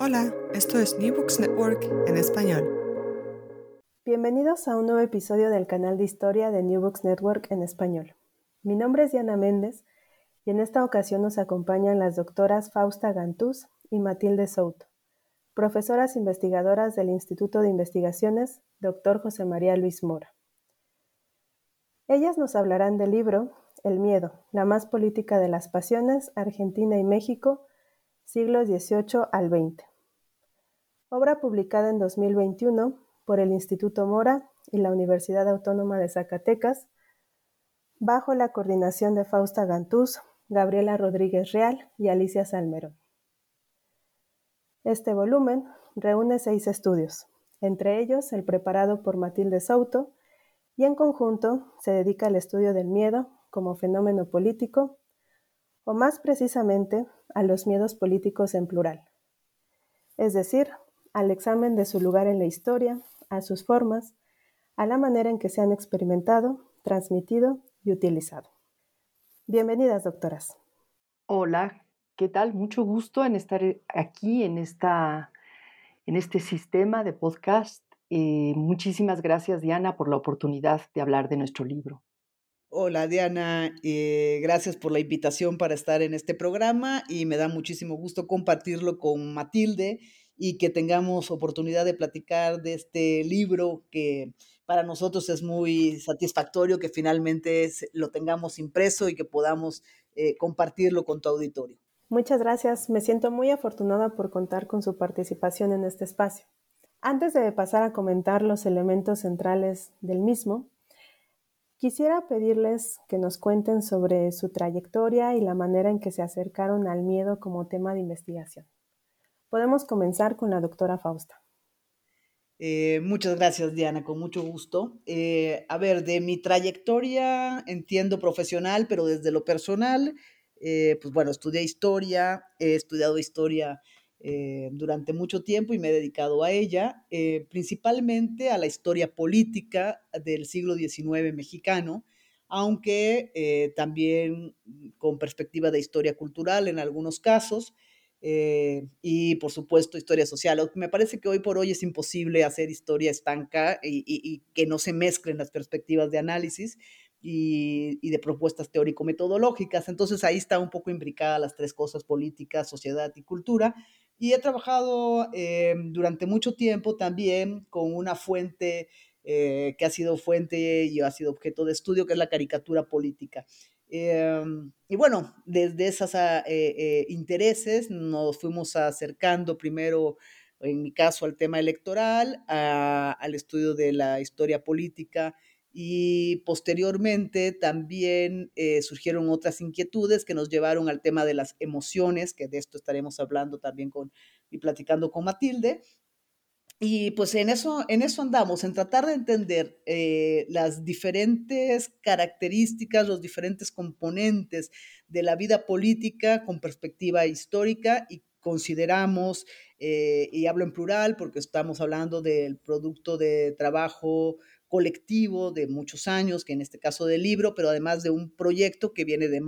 Hola, esto es New Books Network en español. Bienvenidos a un nuevo episodio del canal de historia de New Books Network en español. Mi nombre es Diana Méndez y en esta ocasión nos acompañan las doctoras Fausta Gantús y Matilde Souto, profesoras investigadoras del Instituto de Investigaciones Dr. José María Luis Mora. Ellas nos hablarán del libro El miedo, la más política de las pasiones, Argentina y México, siglos XVIII al XX. Obra publicada en 2021 por el Instituto Mora y la Universidad Autónoma de Zacatecas, bajo la coordinación de Fausta Gantús, Gabriela Rodríguez Real y Alicia Salmerón. Este volumen reúne seis estudios, entre ellos el preparado por Matilde Souto, y en conjunto se dedica al estudio del miedo como fenómeno político, o más precisamente a los miedos políticos en plural, es decir, al examen de su lugar en la historia, a sus formas, a la manera en que se han experimentado, transmitido y utilizado. Bienvenidas, doctoras. Hola, ¿qué tal? Mucho gusto en estar aquí en, esta, en este sistema de podcast. Eh, muchísimas gracias, Diana, por la oportunidad de hablar de nuestro libro. Hola Diana, eh, gracias por la invitación para estar en este programa y me da muchísimo gusto compartirlo con Matilde y que tengamos oportunidad de platicar de este libro que para nosotros es muy satisfactorio que finalmente lo tengamos impreso y que podamos eh, compartirlo con tu auditorio. Muchas gracias, me siento muy afortunada por contar con su participación en este espacio. Antes de pasar a comentar los elementos centrales del mismo, Quisiera pedirles que nos cuenten sobre su trayectoria y la manera en que se acercaron al miedo como tema de investigación. Podemos comenzar con la doctora Fausta. Eh, muchas gracias, Diana, con mucho gusto. Eh, a ver, de mi trayectoria, entiendo profesional, pero desde lo personal, eh, pues bueno, estudié historia, he estudiado historia eh, durante mucho tiempo y me he dedicado a ella, eh, principalmente a la historia política del siglo XIX mexicano, aunque eh, también con perspectiva de historia cultural en algunos casos. y por supuesto historia social. Me parece que hoy por hoy es imposible hacer historia estanca y, que no se mezclen las perspectivas de análisis y, y de propuestas teórico-metodológicas. Entonces ahí está un poco imbricada las tres cosas, política, sociedad y cultura. Y he trabajado eh, durante mucho tiempo también con una fuente eh, que ha sido fuente y ha sido objeto de estudio, que es la caricatura política. Eh, y bueno, desde esos ah, intereses nos fuimos acercando primero, en mi caso, al tema electoral, a, al estudio de la historia política y posteriormente también eh, surgieron otras inquietudes que nos llevaron al tema de las emociones, que de esto estaremos hablando también con, y platicando con Matilde. Y pues en eso, en eso andamos, en tratar de entender eh, las diferentes características, los diferentes componentes de la vida política con perspectiva histórica y consideramos, eh, y hablo en plural porque estamos hablando del producto de trabajo colectivo de muchos años, que en este caso del libro, pero además de un proyecto que viene de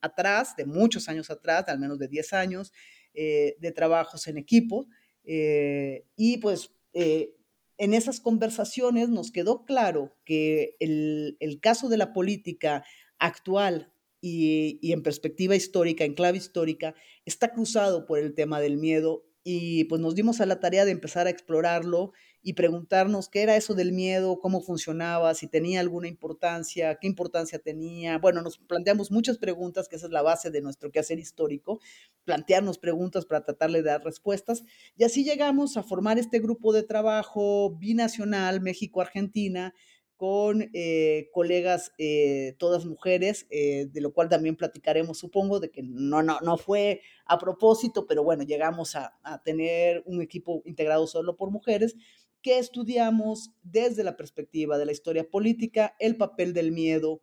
atrás, de muchos años atrás, al menos de 10 años, eh, de trabajos en equipo. Eh, y pues eh, en esas conversaciones nos quedó claro que el, el caso de la política actual y, y, en perspectiva histórica, en clave histórica, está cruzado por el tema del miedo y pues nos dimos a la tarea de empezar a explorarlo y preguntarnos qué era eso del miedo, cómo funcionaba, si tenía alguna importancia, qué importancia tenía. Bueno, nos planteamos muchas preguntas, que esa es la base de nuestro quehacer histórico, plantearnos preguntas para tratarle de dar respuestas. Y así llegamos a formar este grupo de trabajo binacional México-Argentina, con eh, colegas, eh, todas mujeres, eh, de lo cual también platicaremos, supongo, de que no, no, no fue a propósito, pero bueno, llegamos a, a, tener un equipo integrado solo por mujeres, que estudiamos desde la perspectiva de la historia política el papel del miedo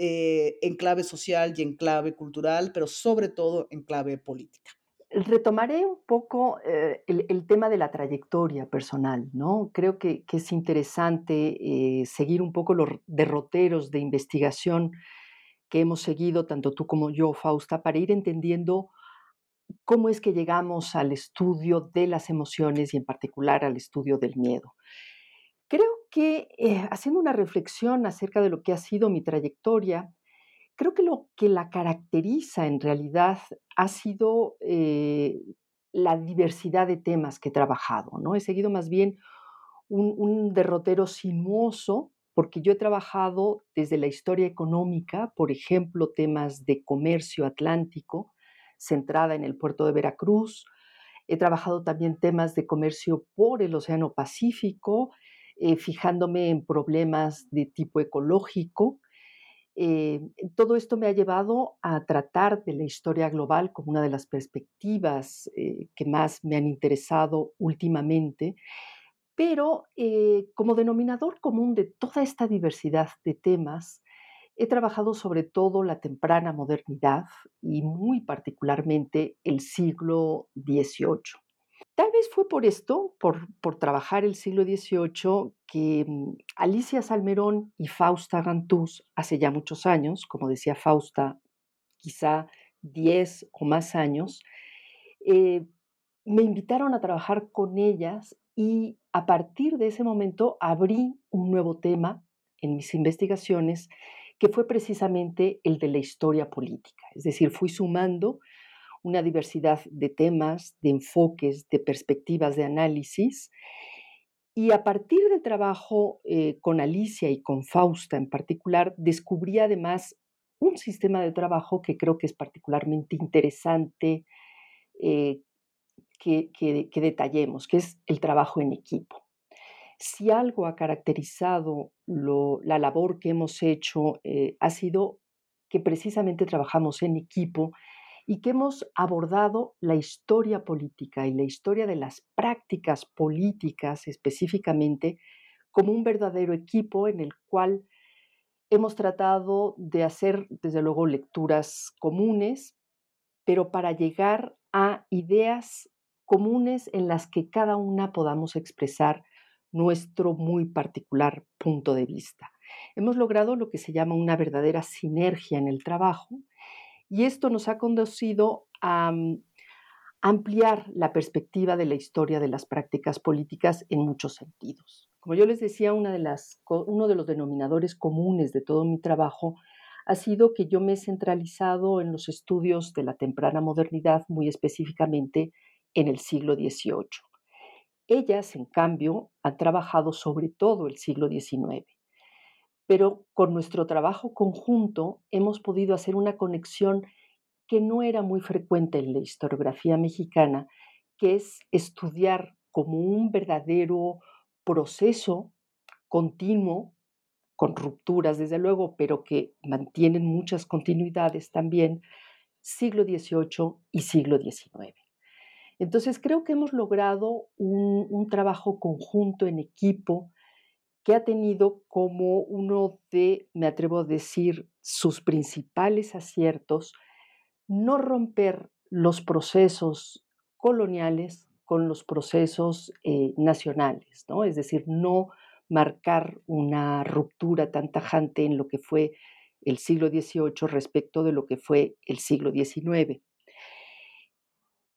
en clave social y en clave cultural, pero sobre todo en clave política. Retomaré un poco eh, el, el, tema de la trayectoria personal, ¿no? Creo que, que es interesante eh, seguir un poco los derroteros de investigación que hemos seguido, tanto tú como yo, Fausta, para ir entendiendo cómo es que llegamos al estudio de las emociones y en particular al estudio del miedo. Creo que eh, haciendo una reflexión acerca de lo que ha sido mi trayectoria, creo que lo que la caracteriza en realidad ha sido eh, la diversidad de temas que he trabajado, ¿no? He seguido más bien un, un derrotero sinuoso porque yo he trabajado desde la historia económica, por ejemplo, temas de comercio atlántico, centrada en el puerto de Veracruz. He trabajado también temas de comercio por el Océano Pacífico, eh, fijándome en problemas de tipo ecológico. Eh, todo esto me ha llevado a tratar de la historia global como una de las perspectivas eh, que más me han interesado últimamente, pero como denominador común de toda esta diversidad de temas, He trabajado sobre todo la temprana modernidad y muy particularmente el siglo XVIII. Tal vez fue por esto, por, trabajar el siglo XVIII, que mm, Alicia Salmerón y Fausta Gantús, hace ya muchos años, como decía Fausta, quizá 10 o más años, eh, me invitaron a trabajar con ellas y a partir de ese momento abrí un nuevo tema en mis investigaciones que fue precisamente el de la historia política. Es decir, fui sumando una diversidad de temas, de enfoques, de perspectivas de análisis. Y a partir del trabajo eh, con Alicia y con Fausta en particular, descubrí además un sistema de trabajo que creo que es particularmente interesante eh, que, que detallemos, que es el trabajo en equipo. Si algo ha caracterizado la labor que hemos hecho, eh, ha sido que precisamente trabajamos en equipo y que hemos abordado la historia política y la historia de las prácticas políticas específicamente como un verdadero equipo en el cual hemos tratado de hacer, desde luego, lecturas comunes, pero para llegar a ideas comunes en las que cada una podamos expresar nuestro muy particular punto de vista. Hemos logrado lo que se llama una verdadera sinergia en el trabajo y esto nos ha conducido a mm, ampliar la perspectiva de la historia de las prácticas políticas en muchos sentidos. Como yo les decía, uno de los denominadores comunes de todo mi trabajo ha sido que yo me he centralizado en los estudios de la temprana modernidad, muy específicamente en el siglo XVIII. Ellas, en cambio, han trabajado sobre todo el siglo XIX. Pero con nuestro trabajo conjunto hemos podido hacer una conexión que no era muy frecuente en la historiografía mexicana, que es estudiar como un verdadero proceso continuo, con rupturas desde luego, pero que mantienen muchas continuidades también, siglo XVIII y siglo XIX. Entonces creo que hemos logrado un, trabajo conjunto en equipo que ha tenido como uno de, me atrevo a decir, sus principales aciertos, no romper los procesos coloniales con los procesos eh, nacionales, ¿no? Es decir, no marcar una ruptura tan tajante en lo que fue el siglo XVIII respecto de lo que fue el siglo XIX.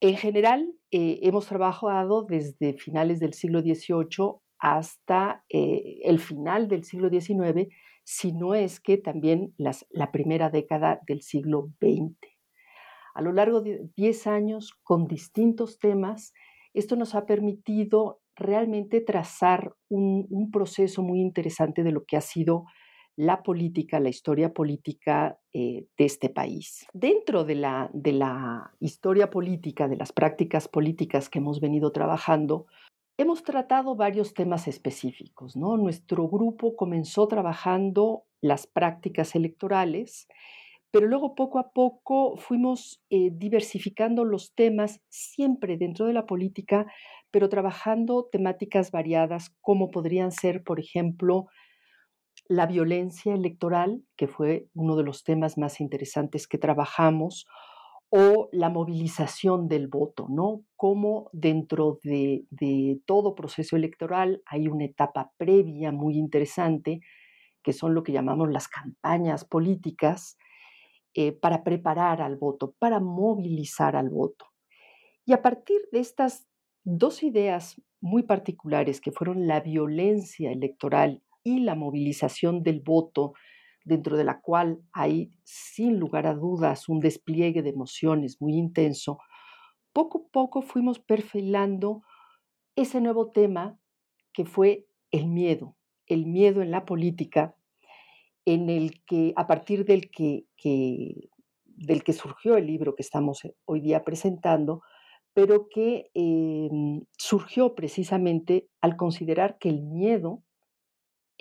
En general, eh, hemos trabajado desde finales del siglo XVIII hasta eh, el final del siglo XIX, si no es que también la primera década del siglo XX. A lo largo de 10 años, con distintos temas, esto nos ha permitido realmente trazar un proceso muy interesante de lo que ha sido la política, la historia política eh, de este país. Dentro de la, de la historia política, de las prácticas políticas que hemos venido trabajando, hemos tratado varios temas específicos. ¿no? Nuestro grupo comenzó trabajando las prácticas electorales, pero luego poco a poco fuimos eh, diversificando los temas siempre dentro de la política, pero trabajando temáticas variadas como podrían ser, por ejemplo, la violencia electoral, que fue uno de los temas más interesantes que trabajamos, o la movilización del voto, ¿no? Cómo dentro de, todo proceso electoral hay una etapa previa muy interesante, que son lo que llamamos las campañas políticas, eh, para preparar al voto, para movilizar al voto. Y a partir de estas dos ideas muy particulares que fueron la violencia electoral y la movilización del voto, dentro de la cual hay sin lugar a dudas un despliegue de emociones muy intenso, poco a poco fuimos perfilando ese nuevo tema que fue el miedo, el miedo en la política, en el que, a partir del que, del que surgió el libro que estamos hoy día presentando, pero que em, surgió precisamente al considerar que el miedo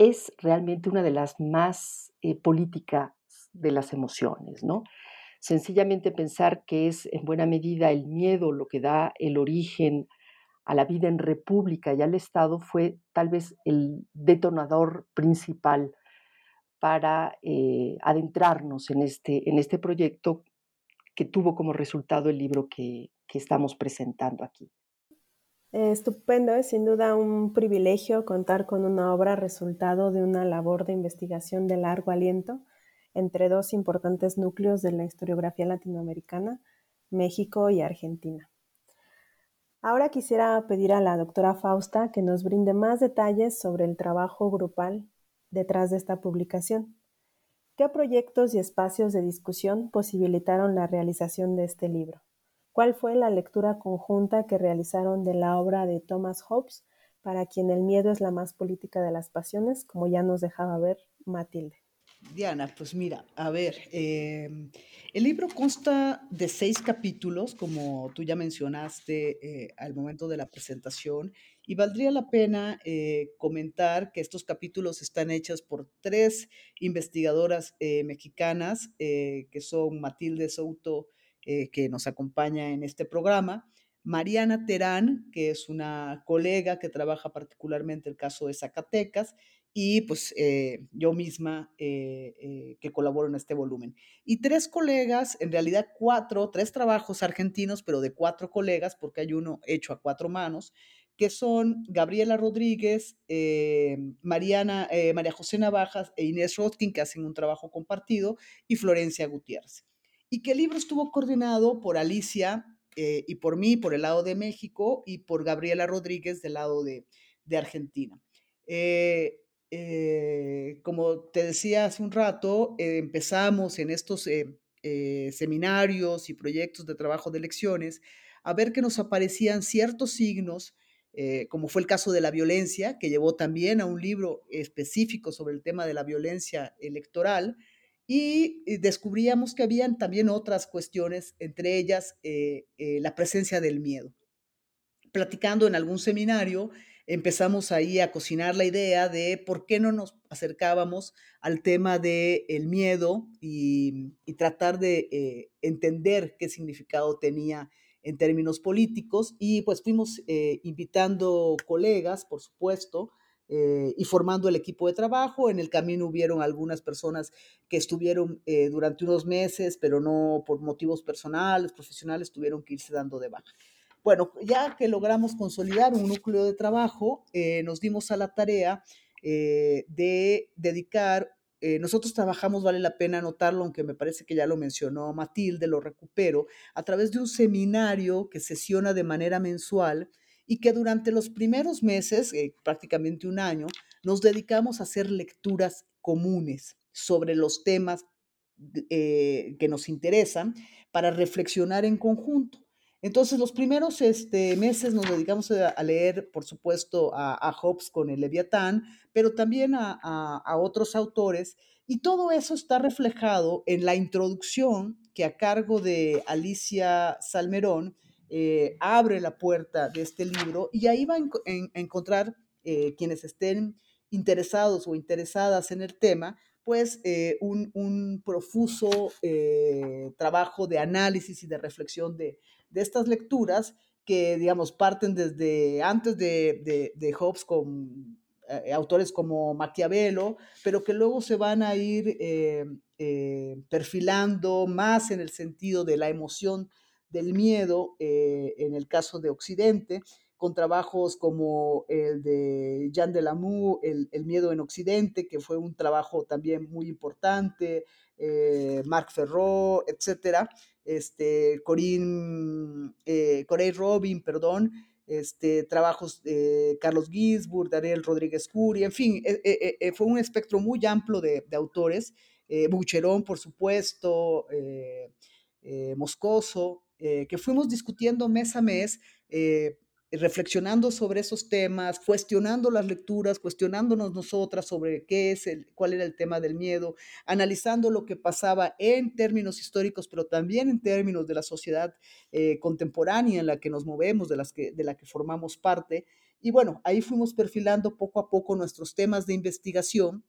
es realmente una de las más eh, políticas de las emociones, ¿no? Sencillamente pensar que es en buena medida el miedo lo que da el origen a la vida en república y al Estado fue tal vez el detonador principal para eh, adentrarnos en este, en este proyecto que tuvo como resultado el libro que, que estamos presentando aquí. Estupendo, es sin duda un privilegio contar con una obra resultado de una labor de investigación de largo aliento entre dos importantes núcleos de la historiografía latinoamericana, México y Argentina. Ahora quisiera pedir a la doctora Fausta que nos brinde más detalles sobre el trabajo grupal detrás de esta publicación. ¿Qué proyectos y espacios de discusión posibilitaron la realización de este libro? ¿Cuál fue la lectura conjunta que realizaron de la obra de Thomas Hobbes, para quien el miedo es la más política de las pasiones, como ya nos dejaba ver Matilde? Diana, pues mira, a ver, em, el libro consta de seis capítulos, como tú ya mencionaste eh, al momento de la presentación, y valdría la pena eh, comentar que estos capítulos están hechos por tres investigadoras eh, mexicanas, que son Matilde Souto, que nos acompaña en este programa, Mariana Terán, que es una colega que trabaja particularmente el caso de Zacatecas, y pues eh, yo misma eh, eh, que colaboro en este volumen. Y tres colegas, en realidad cuatro, tres trabajos argentinos, pero de cuatro colegas, porque hay uno hecho a cuatro manos, que son Gabriela Rodríguez, Mariana, María José Navajas e Inés Rotkin, que hacen un trabajo compartido, y Florencia Gutiérrez. Y que el libro estuvo coordinado por Alicia y por mí, por el lado de México, y por Gabriela Rodríguez del lado de, Argentina. Eh, como te decía hace un rato, eh, empezamos en estos eh, seminarios y proyectos de trabajo de elecciones a ver que nos aparecían ciertos signos, como fue el caso de la violencia, que llevó también a un libro específico sobre el tema de la violencia electoral, y descubríamos que habían también otras cuestiones, entre ellas la presencia del miedo. Platicando en algún seminario, empezamos ahí a cocinar la idea de por qué no nos acercábamos al tema del el miedo y, tratar de eh, entender qué significado tenía en términos políticos. Y pues fuimos eh, invitando colegas, por supuesto, eh, y formando el equipo de trabajo. En el camino hubieron algunas personas que estuvieron durante unos meses, pero no por motivos personales, profesionales, tuvieron que irse dando de baja. Bueno, ya que logramos consolidar un núcleo de trabajo, eh, nos dimos a la tarea eh, de dedicar, eh, nosotros trabajamos, vale la pena anotarlo, aunque me parece que ya lo mencionó Matilde, lo recupero, a través de un seminario que sesiona de manera mensual y que durante los primeros meses, prácticamente un año, nos dedicamos a hacer lecturas comunes sobre los temas que nos interesan para reflexionar en conjunto. Entonces, los primeros este, meses nos dedicamos a, leer, por supuesto, a, Hobbes con el Leviatán, pero también a, otros autores, y todo eso está reflejado en la introducción que a cargo de Alicia Salmerón eh, abre la puerta de este libro, y ahí va a, encontrar eh, quienes estén interesados o interesadas en el tema, pues eh, un, profuso trabajo de análisis y de reflexión de, de estas lecturas que, digamos, parten desde antes de, de, Hobbes con autores como Maquiavelo, pero que luego se van a ir perfilando más en el sentido de la emoción del miedo, en el caso de Occidente, con trabajos como el de Jean Delamour, el, el miedo en Occidente, que fue un trabajo también muy importante, Marc Ferró, etcétera, este, Corín, eh, Corey Robin, perdón, este, trabajos de Carlos Gisburg, Daniel Rodríguez Curi, en fin, eh, eh, fue un espectro muy amplio de, de autores, Bucherón, por supuesto, Moscoso, que fuimos discutiendo mes a mes reflexionando sobre esos temas, cuestionando las lecturas, cuestionándonos nosotras sobre qué es el, cuál era el tema del miedo, analizando lo que pasaba en términos históricos, pero también en términos de la sociedad eh, contemporánea en la que nos movemos, de, las que, de la que formamos parte. Y bueno, ahí fuimos perfilando poco a poco nuestros temas de investigación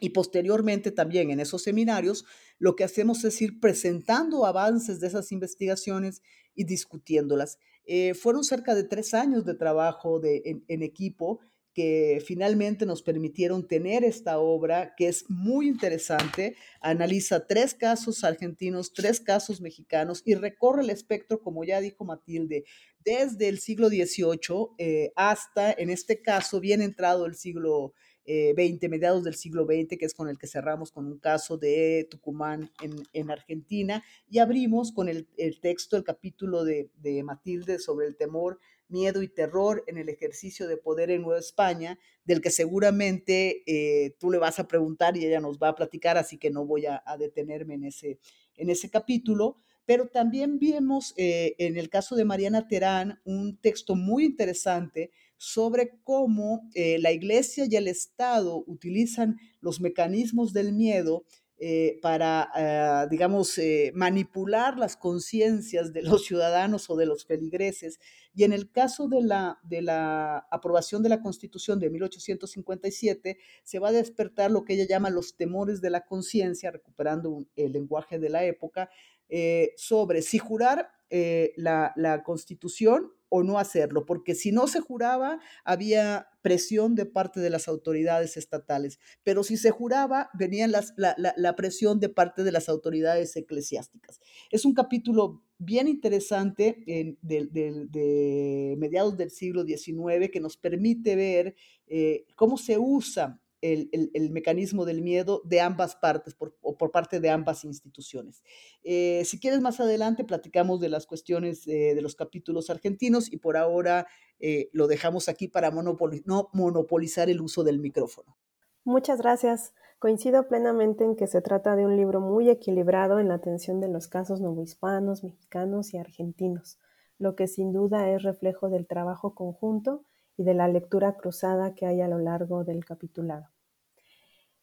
y posteriormente también en esos seminarios, lo que hacemos es ir presentando avances de esas investigaciones y discutiéndolas. Eh, fueron cerca de tres años de trabajo de, en, equipo que finalmente nos permitieron tener esta obra que es muy interesante, analiza tres casos argentinos, tres casos mexicanos y recorre el espectro, como ya dijo Matilde, desde el siglo XVIII eh, hasta, en este caso, bien entrado el siglo 20, eh, mediados del siglo XX, que es con el que cerramos con un caso de Tucumán en, Argentina, y abrimos con el, texto, el capítulo de, Matilde sobre el temor, miedo y terror en el ejercicio de poder en Nueva España, del que seguramente eh, tú le vas a preguntar y ella nos va a platicar, así que no voy a, detenerme en ese, en ese capítulo. Pero también vimos eh, en el caso de Mariana Terán un texto muy interesante sobre cómo eh, la iglesia y el Estado utilizan los mecanismos del miedo eh, para, ah, digamos, manipular las conciencias de los ciudadanos o de los feligreses. Y en el caso de la, de la aprobación de la Constitución de 1857, se va a despertar lo que ella llama los temores de la conciencia, recuperando el lenguaje de la época, eh, sobre si jurar eh, la, constitución o no hacerlo, porque si no se juraba, había presión de parte de las autoridades estatales, pero si se juraba, venía la, presión de parte de las autoridades eclesiásticas. Es un capítulo bien interesante de, mediados del siglo XIX que nos permite ver eh, cómo se usa el, mecanismo del miedo de ambas partes, por, o por parte de ambas instituciones. Eh, si quieres, más adelante platicamos de las cuestiones eh, de los capítulos argentinos y por ahora eh, lo dejamos aquí para no monopolizar el uso del micrófono. Muchas gracias. Coincido plenamente en que se trata de un libro muy equilibrado en la atención de los casos novohispanos, mexicanos y argentinos, lo que sin duda es reflejo del trabajo conjunto y de la lectura cruzada que hay a lo largo del capitulado.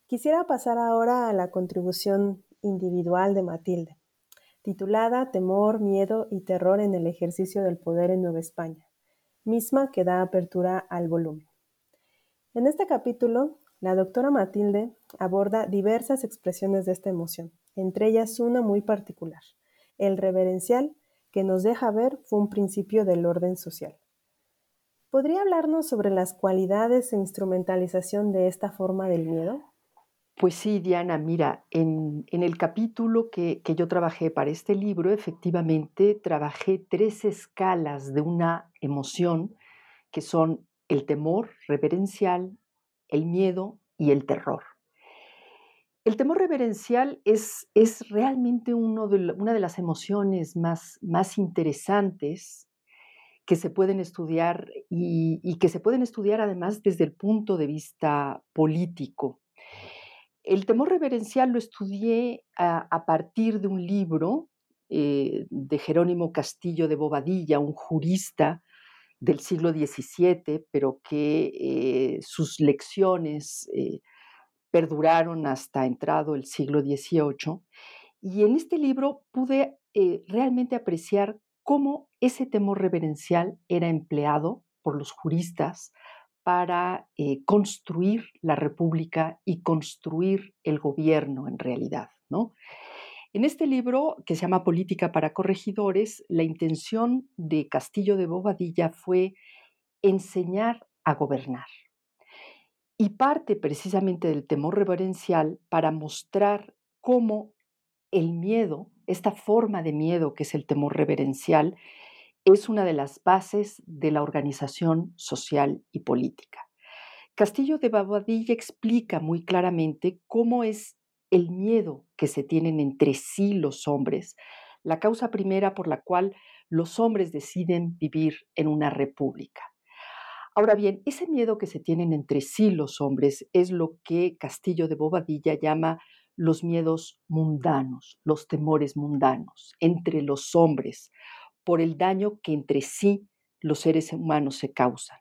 Quisiera pasar ahora a la contribución individual de Matilde, titulada Temor, Miedo y Terror en el ejercicio del poder en Nueva España, misma que da apertura al volumen. En este capítulo, la doctora Matilde aborda diversas expresiones de esta emoción, entre ellas una muy particular, el reverencial, que nos deja ver fue un principio del orden social. ¿Podría hablarnos sobre las cualidades e instrumentalización de esta forma del miedo? Pues sí, Diana, mira, en, el capítulo que, yo trabajé para este libro, efectivamente trabajé tres escalas de una emoción que son el temor reverencial, el miedo y el terror. El temor reverencial es, es realmente uno de, una de las emociones más, más interesantes que se pueden estudiar y, que se pueden estudiar además desde el punto de vista político. El temor reverencial lo estudié a, partir de un libro eh, de Jerónimo Castillo de Bobadilla, un jurista del siglo XVII, pero que eh, sus lecciones eh, perduraron hasta entrado el siglo XVIII. Y en este libro pude realmente apreciar cómo ese temor reverencial era empleado por los juristas para eh, construir la república y construir el gobierno en realidad. ¿no? En este libro, que se llama Política para Corregidores, la intención de Castillo de Bobadilla fue enseñar a gobernar. Y parte precisamente del temor reverencial para mostrar cómo el miedo, esta forma de miedo que es el temor reverencial, es una de las bases de la organización social y política. Castillo de Babadilla explica muy claramente cómo es el miedo que se tienen entre sí los hombres, la causa primera por la cual los hombres deciden vivir en una república. Ahora bien, ese miedo que se tienen entre sí los hombres es lo que Castillo de Bobadilla llama los miedos mundanos, los temores mundanos entre los hombres por el daño que entre sí los seres humanos se causan.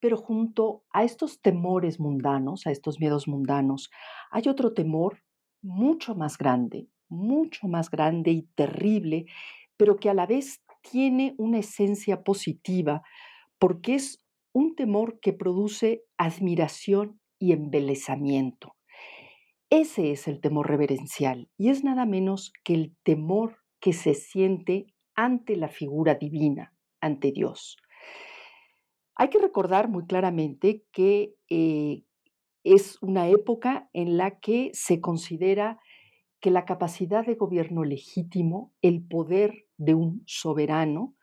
Pero junto a estos temores mundanos, a estos miedos mundanos, hay otro temor mucho más grande, mucho más grande y terrible, pero que a la vez tiene una esencia positiva porque es un temor que produce admiración y embelezamiento. Ese es el temor reverencial y es nada menos que el temor que se siente ante la figura divina, ante Dios. Hay que recordar muy claramente que eh, es una época en la que se considera que la capacidad de gobierno legítimo, el poder de un soberano,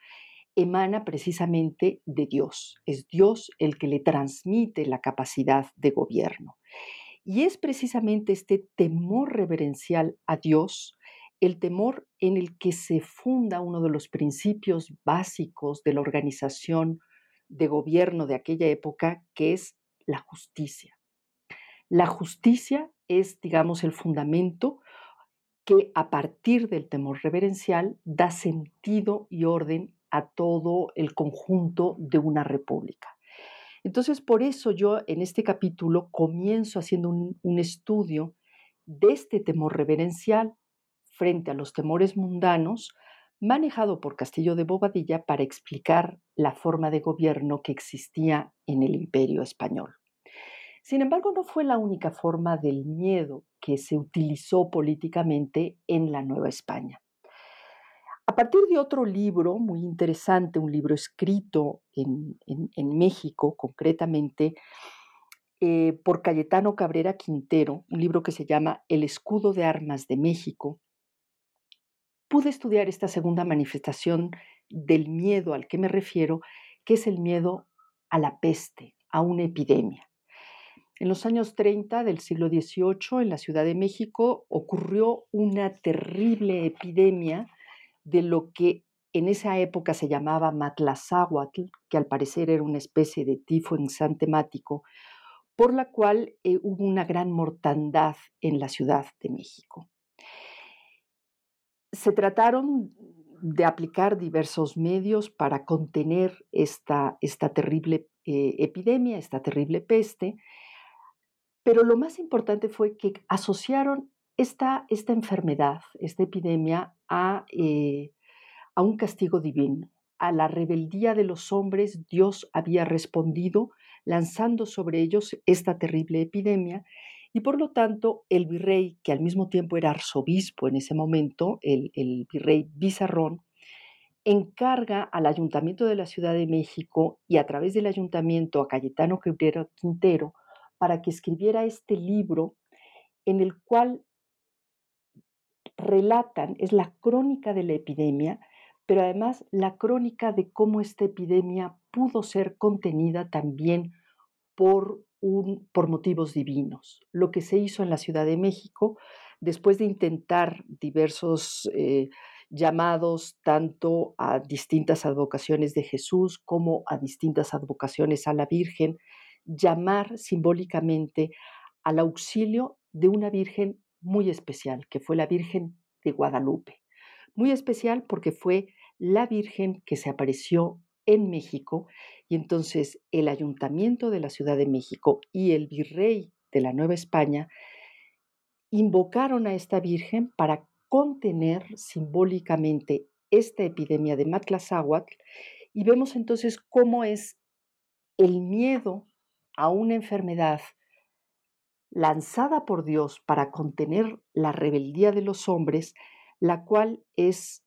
emana precisamente de Dios. Es Dios el que le transmite la capacidad de gobierno. Y es precisamente este temor reverencial a Dios, el temor en el que se funda uno de los principios básicos de la organización de gobierno de aquella época, que es la justicia. La justicia es, digamos, el fundamento que a partir del temor reverencial da sentido y orden a todo el conjunto de una república. Entonces, por eso yo en este capítulo comienzo haciendo un, estudio de este temor reverencial frente a los temores mundanos, manejado por Castillo de Bobadilla para explicar la forma de gobierno que existía en el imperio español. Sin embargo, no fue la única forma del miedo que se utilizó políticamente en la Nueva España. A partir de otro libro muy interesante, un libro escrito en, México, concretamente, eh, por Cayetano Cabrera Quintero, un libro que se llama El escudo de armas de México, pude estudiar esta segunda manifestación del miedo al que me refiero, que es el miedo a la peste, a una epidemia. En los años 30 del siglo XVIII, en la Ciudad de México, ocurrió una terrible epidemia de lo que en esa época se llamaba matlazáhuatl, que al parecer era una especie de tifo ensantemático, por la cual eh, hubo una gran mortandad en la Ciudad de México. Se trataron de aplicar diversos medios para contener esta, esta terrible eh, epidemia, esta terrible peste, pero lo más importante fue que asociaron esta, esta enfermedad, esta epidemia, a, eh, a un castigo divino. A la rebeldía de los hombres Dios había respondido lanzando sobre ellos esta terrible epidemia y por lo tanto el virrey, que al mismo tiempo era arzobispo en ese momento, el, el virrey Bizarrón, encarga al Ayuntamiento de la Ciudad de México y a través del ayuntamiento a Cayetano Quintero para que escribiera este libro en el cual relatan, es la crónica de la epidemia, pero además la crónica de cómo esta epidemia pudo ser contenida también por, por motivos divinos. Lo que se hizo en la Ciudad de México, después de intentar diversos eh, llamados tanto a distintas advocaciones de Jesús como a distintas advocaciones a la Virgen, llamar simbólicamente al auxilio de una Virgen muy especial, que fue la Virgen de Guadalupe. Muy especial porque fue la Virgen que se apareció en México entonces el ayuntamiento de la Ciudad de México y el virrey de la Nueva España invocaron a esta Virgen para contener simbólicamente esta epidemia de Matlazáhuatl y vemos entonces cómo es el miedo a una enfermedad lanzada por Dios para contener la rebeldía de los hombres, la cual es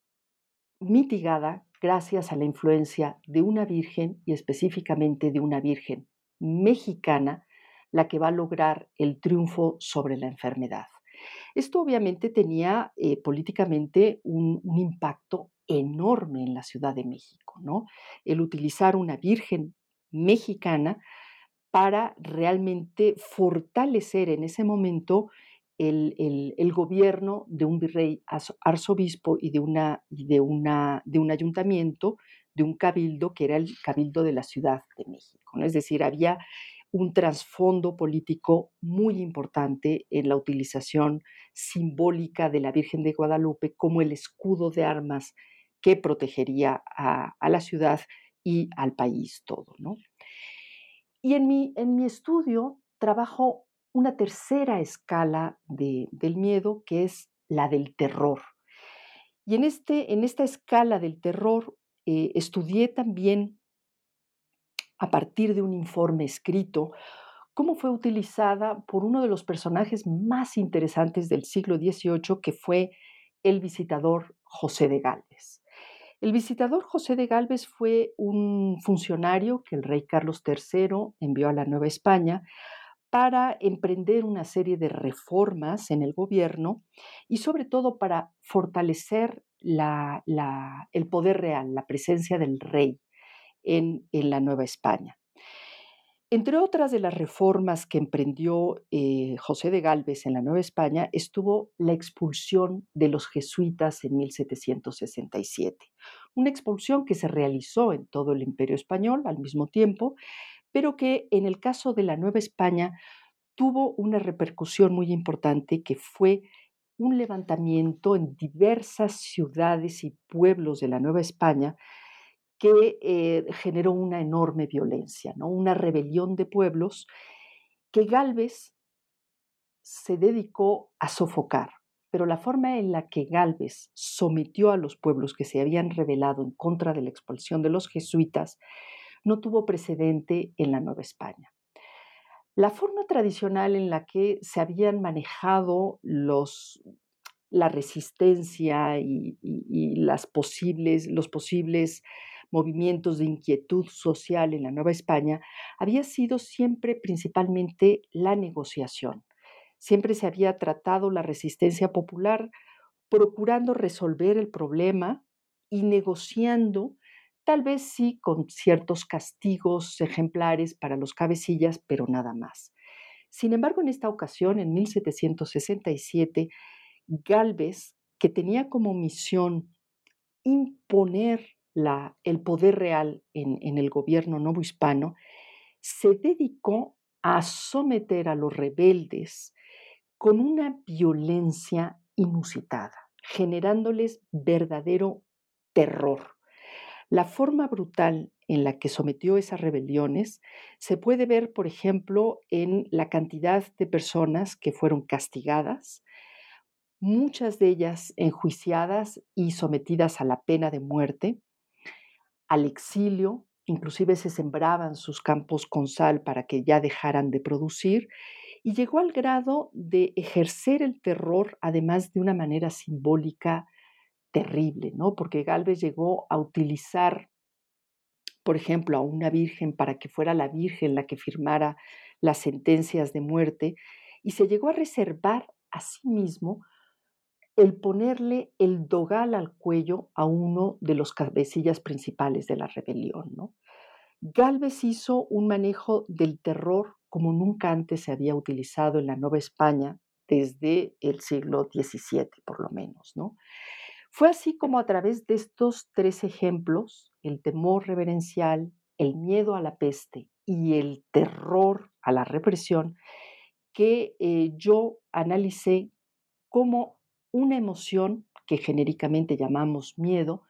mitigada gracias a la influencia de una virgen y específicamente de una virgen mexicana, la que va a lograr el triunfo sobre la enfermedad. Esto obviamente tenía eh, políticamente un, un, impacto enorme en la Ciudad de México, ¿no? El utilizar una virgen mexicana para realmente fortalecer en ese momento el, gobierno de un virrey arzobispo y, de, una, de, una, de un ayuntamiento, de un cabildo que era el cabildo de la Ciudad de México. Es decir, había un trasfondo político muy importante en la utilización simbólica de la Virgen de Guadalupe como el escudo de armas que protegería a, la ciudad y al país todo. ¿no? Y en mi, en mi estudio trabajo una tercera escala del miedo, que es la del terror. Y en, este, en esta escala del terror eh, estudié también, a partir de un informe escrito, cómo fue utilizada por uno de los personajes más interesantes del siglo XVIII, que fue el visitador José de Galvez. El visitador José de Galvez fue un funcionario que el rey Carlos III envió a la Nueva España para emprender una serie de reformas en el gobierno y sobre todo para fortalecer el poder real, la presencia del rey en, la Nueva España. Entre otras de las reformas que emprendió eh, José de Galvez en la Nueva España estuvo la expulsión de los jesuitas en 1767, una expulsión que se realizó en todo el imperio español al mismo tiempo pero que en el caso de la Nueva España tuvo una repercusión muy importante que fue un levantamiento en diversas ciudades y pueblos de la Nueva España que eh, generó una enorme violencia, ¿no? una rebelión de pueblos que Galvez se dedicó a sofocar. Pero la forma en la que Galvez sometió a los pueblos que se habían rebelado en contra de la expulsión de los jesuitas no tuvo precedente en la Nueva España. La forma tradicional en la que se habían manejado los, la resistencia y, las posibles, los posibles movimientos de inquietud social en la Nueva España había sido siempre principalmente la negociación. Siempre se había tratado la resistencia popular procurando resolver el problema y negociando tal vez sí con ciertos castigos ejemplares para los cabecillas, pero nada más. Sin embargo, en esta ocasión, en 1767, Galvez, que tenía como misión imponer el poder real en, en el gobierno novohispano, se dedicó a someter a los rebeldes con una violencia inusitada, generándoles verdadero terror. La forma brutal en la que sometió esas rebeliones se puede ver, por ejemplo, en la cantidad de personas que fueron castigadas, muchas de ellas enjuiciadas y sometidas a la pena de muerte, al exilio, inclusive se sembraban sus campos con sal para que ya dejaran de producir, y llegó al grado de ejercer el terror, además de una manera simbólica terrible, ¿no? Porque Galvez llegó a utilizar, por ejemplo, a una virgen para que fuera la virgen la que firmara las sentencias de muerte y se llegó a reservar a sí mismo el ponerle el dogal al cuello a uno de los cabecillas principales de la rebelión, ¿no? Galvez hizo un manejo del terror como nunca antes se había utilizado en la Nueva España desde el siglo XVII, por lo menos, ¿no? Fue así como a través de estos tres ejemplos, el temor reverencial, el miedo a la peste y el terror a la represión, que eh, yo analicé como una emoción que genéricamente llamamos miedo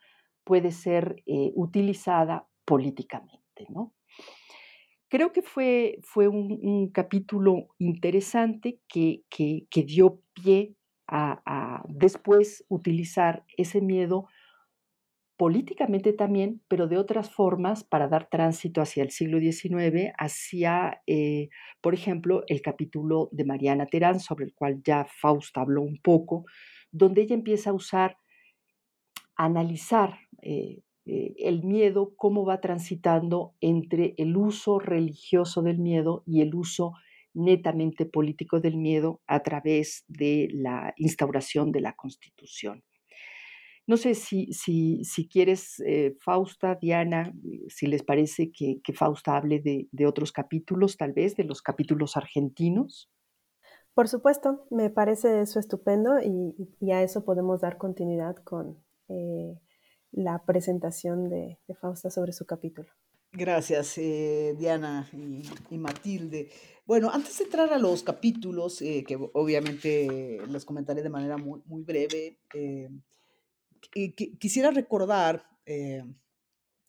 puede ser eh, utilizada políticamente. ¿no? Creo que fue, fue un, capítulo interesante que, que, que dio pie a, después utilizar ese miedo políticamente también, pero de otras formas para dar tránsito hacia el siglo XIX, hacia, eh, por ejemplo, el capítulo de Mariana Terán, sobre el cual ya Fausta habló un poco, donde ella empieza a usar, a analizar eh, eh, el miedo, cómo va transitando entre el uso religioso del miedo y el uso netamente político del miedo a través de la instauración de la Constitución. No sé si, si, si quieres, eh, Fausta, Diana, si les parece que, Fausta hable de, otros capítulos, tal vez, de los capítulos argentinos. Por supuesto, me parece eso estupendo y, a eso podemos dar continuidad con eh, la presentación de, Fausta sobre su capítulo. Gracias, eh, Diana y, Matilde. Bueno, antes de entrar a los capítulos, eh, que obviamente los comentaré de manera muy, breve, quisiera recordar,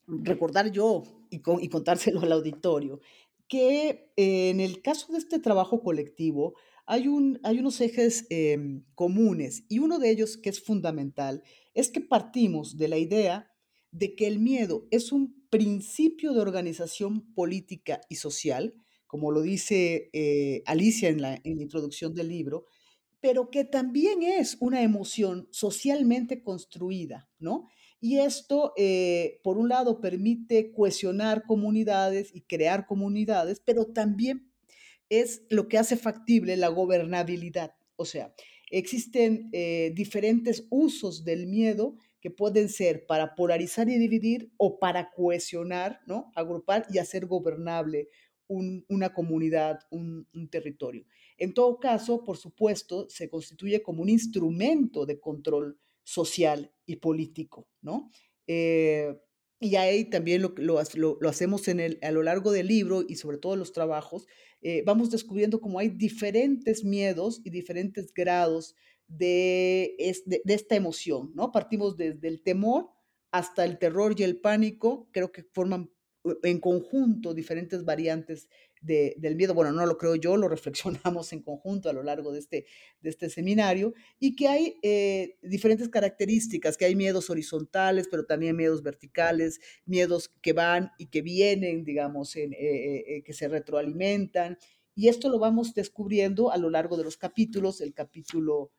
recordar yo y, y contárselo al auditorio, que en el caso de este trabajo colectivo, hay, un, hay unos ejes em, comunes y uno de ellos que es fundamental es que partimos de la idea de que el miedo es un principio de organización política y social, como lo dice eh, Alicia en la, en la introducción del libro, pero que también es una emoción socialmente construida, ¿no? Y esto, eh, por un lado, permite cohesionar comunidades y crear comunidades, pero también es lo que hace factible la gobernabilidad. O sea, existen eh, diferentes usos del miedo pueden ser para polarizar y dividir o para cohesionar, ¿no? agrupar y hacer gobernable una comunidad, un, territorio. En todo caso, por supuesto, se constituye como un instrumento de control social y político, ¿no? Eh, y ahí también lo, lo, lo, hacemos en el, a lo largo del libro y sobre todo los trabajos, eh, vamos descubriendo cómo hay diferentes miedos y diferentes grados de, de, esta emoción, ¿no? Partimos desde el temor hasta el terror y el pánico, creo que forman en conjunto diferentes variantes del miedo. Bueno, no lo creo yo, lo reflexionamos en conjunto a lo largo de este, de este seminario y que hay eh, diferentes características, que hay miedos horizontales, pero también miedos verticales, miedos que van y que vienen, digamos, en, eh, eh, que se retroalimentan. Y esto lo vamos descubriendo a lo largo de los capítulos. El capítulo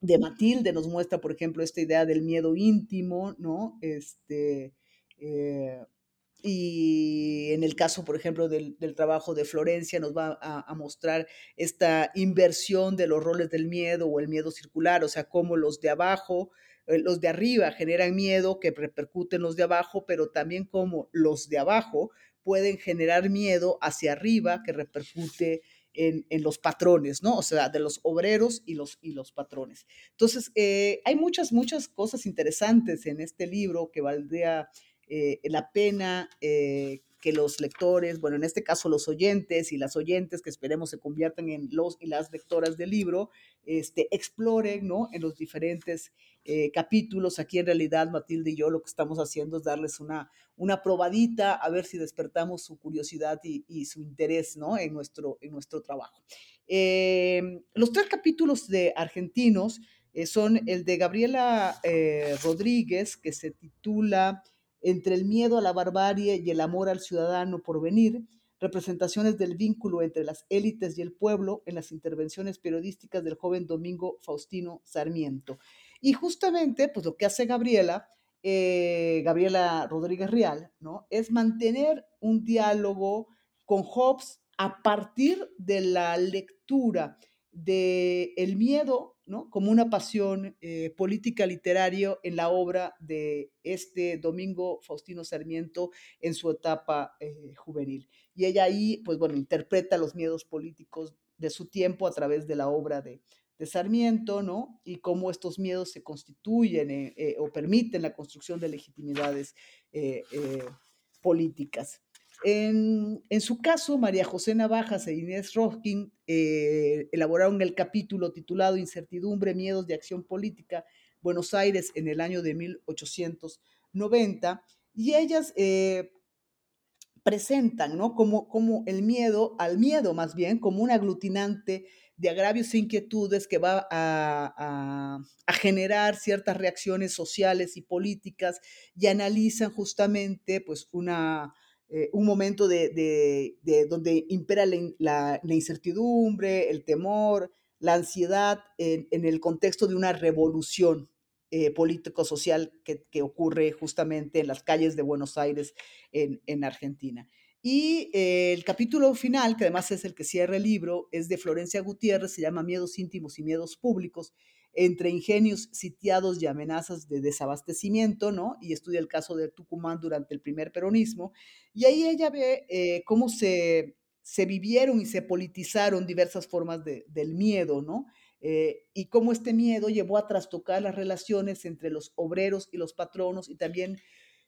de Matilde nos muestra, por ejemplo, esta idea del miedo íntimo, ¿no? Este, eh, y en el caso, por ejemplo, del, trabajo de Florencia, nos va a, mostrar esta inversión de los roles del miedo o el miedo circular, o sea, cómo los de abajo, eh, los de arriba generan miedo que repercute en los de abajo, pero también cómo los de abajo pueden generar miedo hacia arriba que repercute en, los patrones, ¿no? O sea, de los obreros y los, y los patrones. Entonces, eh, hay muchas, muchas cosas interesantes en este libro que valdría eh, la pena eh, que los lectores, bueno, en este caso los oyentes y las oyentes que esperemos se conviertan en los y las lectoras del libro, este, exploren, ¿no? En los diferentes eh, capítulos. Aquí en realidad Matilde y yo lo que estamos haciendo es darles una, una probadita a ver si despertamos su curiosidad y, su interés, ¿no? En nuestro, en nuestro trabajo. los tres capítulos de Argentinos son el de Gabriela Rodríguez, que se titula entre el miedo a la barbarie y el amor al ciudadano por venir, representaciones del vínculo entre las élites y el pueblo en las intervenciones periodísticas del joven Domingo Faustino Sarmiento. Y justamente, pues lo que hace Gabriela, eh, Gabriela Rodríguez Real, ¿no? Es mantener un diálogo con Hobbes a partir de la lectura del el miedo como una pasión eh, política literaria en la obra de este Domingo Faustino Sarmiento en su etapa eh, juvenil. Y ella ahí, pues bueno, interpreta los miedos políticos de su tiempo a través de la obra de, Sarmiento, ¿no? Y cómo estos miedos se constituyen eh, o permiten la construcción de legitimidades políticas. En, su caso, María José Navajas e Inés Roskin eh, elaboraron el capítulo titulado Incertidumbre, Miedos de Acción Política, Buenos Aires en el año de 1890, y ellas eh, presentan ¿no? como, como el miedo, al miedo más bien, como un aglutinante de agravios e inquietudes que va a, generar ciertas reacciones sociales y políticas y analizan justamente pues una eh, un momento de, donde impera la, incertidumbre, el temor, la ansiedad en, el contexto de una revolución eh, político-social que, ocurre justamente en las calles de Buenos Aires, en, Argentina. Y eh, el capítulo final, que además es el que cierra el libro, es de Florencia Gutiérrez, se llama Miedos íntimos y miedos públicos, entre ingenios sitiados y amenazas de desabastecimiento, ¿no? Y estudia el caso de Tucumán durante el primer peronismo. Y ahí ella ve eh, cómo se, se vivieron y se politizaron diversas formas de, del miedo, ¿no? Eh, y cómo este miedo llevó a trastocar las relaciones entre los obreros y los patronos y también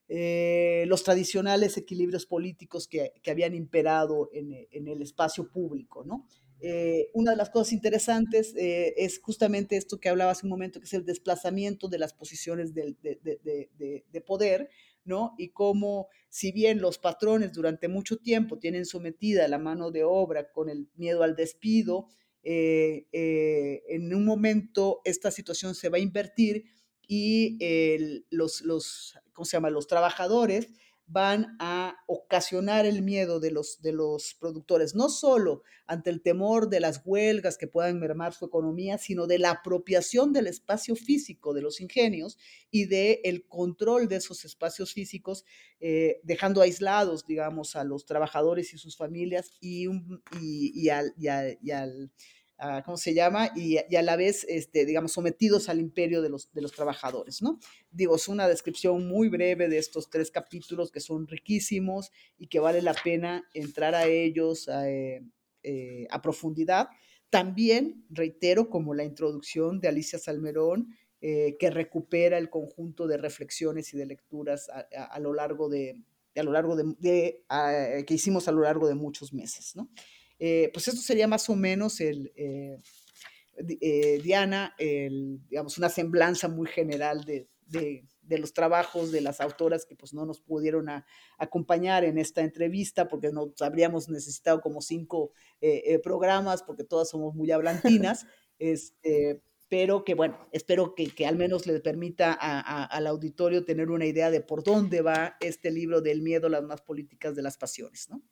eh, los tradicionales equilibrios políticos que, que habían imperado en, en, el espacio público, ¿no? Eh, una de las cosas interesantes eh, es justamente esto que hablaba hace un momento, que es el desplazamiento de las posiciones de, de, de, de, poder, ¿no? Y cómo, si bien los patrones durante mucho tiempo tienen sometida la mano de obra con el miedo al despido, eh, en un momento esta situación se va a invertir y los, los, ¿cómo se llama? los trabajadores van a ocasionar el miedo de los, de los productores, no solo ante el temor de las huelgas que puedan mermar su economía, sino de la apropiación del espacio físico de los ingenios y del el control de esos espacios físicos, eh, dejando aislados, digamos, a los trabajadores y sus familias y, y al Uh, ¿cómo se llama? Y, y, a la vez, este, digamos, sometidos al imperio de los, de los trabajadores, ¿no? Digo, es una descripción muy breve de estos tres capítulos que son riquísimos y que vale la pena entrar a ellos eh, eh, a profundidad. También, reitero, como la introducción de Alicia Salmerón, eh, que recupera el conjunto de reflexiones y de lecturas a, a, a lo largo de, a lo largo de, de a, que hicimos a lo largo de muchos meses, ¿no? Eh, pues esto sería más o menos el, eh, eh, Diana, el, digamos, una semblanza muy general de, de, de, los trabajos de las autoras que pues no nos pudieron a, acompañar en esta entrevista porque nos habríamos necesitado como cinco programas porque todas somos muy hablantinas, este, pero que bueno, espero que, que al menos le permita a, a, al auditorio tener una idea de por dónde va este libro del miedo, las más políticas de las pasiones, ¿no?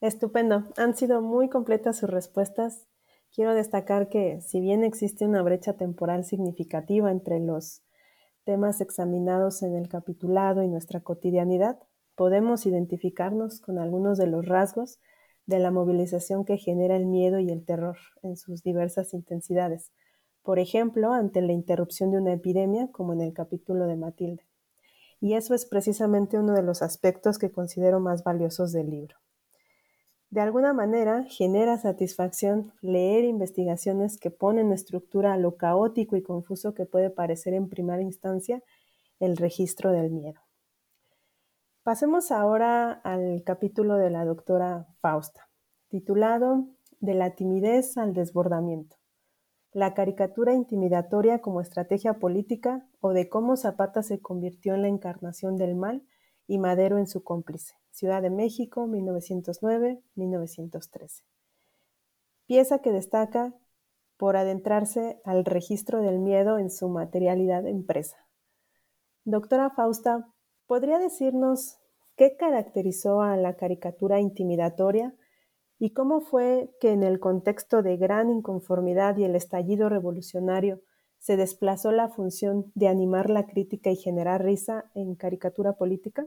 Estupendo. Han sido muy completas sus respuestas. Quiero destacar que si bien existe una brecha temporal significativa entre los temas examinados en el capitulado y nuestra cotidianidad, podemos identificarnos con algunos de los rasgos de la movilización que genera el miedo y el terror en sus diversas intensidades. Por ejemplo, ante la interrupción de una epidemia, como en el capítulo de Matilde. Y eso es precisamente uno de los aspectos que considero más valiosos del libro. De alguna manera, genera satisfacción leer investigaciones que ponen estructura a lo caótico y confuso que puede parecer en primera instancia el registro del miedo. Pasemos ahora al capítulo de la doctora Fausta, titulado De la timidez al desbordamiento. La caricatura intimidatoria como estrategia política o de cómo Zapata se convirtió en la encarnación del mal y Madero en su cómplice. Ciudad de México, 1909-1913. Pieza que destaca por adentrarse al registro del miedo en su materialidad impresa. Doctora Fausta, ¿podría decirnos qué caracterizó a la caricatura intimidatoria y cómo fue que en el contexto de gran inconformidad y el estallido revolucionario se desplazó la función de animar la crítica y generar risa en caricatura política?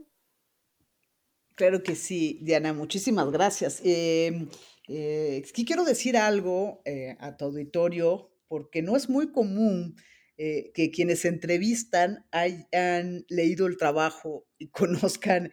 Claro que sí, Diana, muchísimas gracias. Eh, eh, quiero decir algo eh, a tu auditorio, porque no es muy común eh, que quienes entrevistan hayan leído el trabajo y conozcan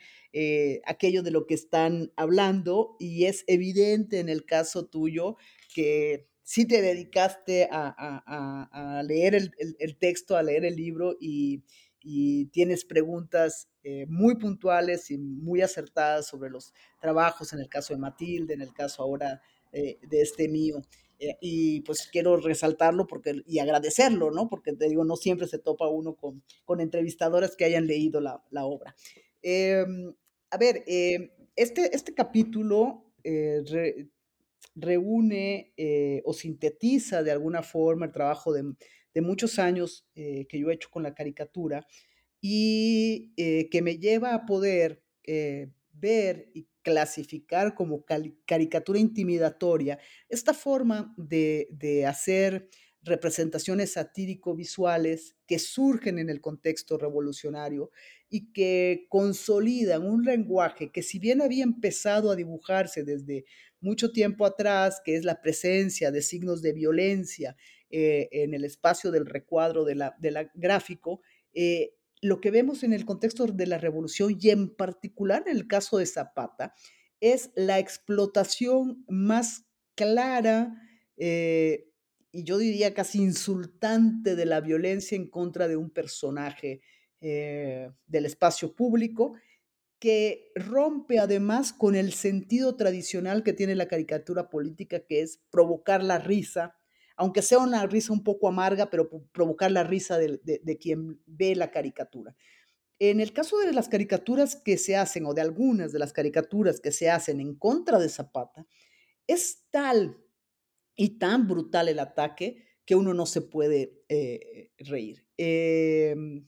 aquello de lo que están hablando, y es evidente en el caso tuyo que sí te dedicaste a, a, a, leer el, el, el, texto, a leer el libro y, y tienes preguntas eh, muy puntuales y muy acertadas sobre los trabajos, en el caso de Matilde, en el caso ahora eh, de este mío. Eh, y pues quiero resaltarlo porque, y agradecerlo, ¿no? Porque te digo, no siempre se topa uno con, con entrevistadoras que hayan leído la, la obra. Em, a ver, este, este capítulo re, reúne o sintetiza de alguna forma el trabajo de, de muchos años eh, que yo he hecho con la caricatura y eh, que me lleva a poder eh, ver y clasificar como caricatura intimidatoria esta forma de, de hacer representaciones satírico-visuales que surgen en el contexto revolucionario y que consolidan un lenguaje que si bien había empezado a dibujarse desde mucho tiempo atrás, que es la presencia de signos de violencia eh, en el espacio del recuadro de la, gráfico, eh, lo que vemos en el contexto de la revolución y en particular en el caso de Zapata, es la explotación más clara eh, y yo diría casi insultante de la violencia en contra de un personaje eh, del espacio público que rompe además con el sentido tradicional que tiene la caricatura política, que es provocar la risa, aunque sea una risa un poco amarga, pero provocar la risa de, de quien ve la caricatura. En el caso de las caricaturas que se hacen, o de algunas de las caricaturas que se hacen en contra de Zapata, es tal y tan brutal el ataque que uno no se puede eh, reír. Em,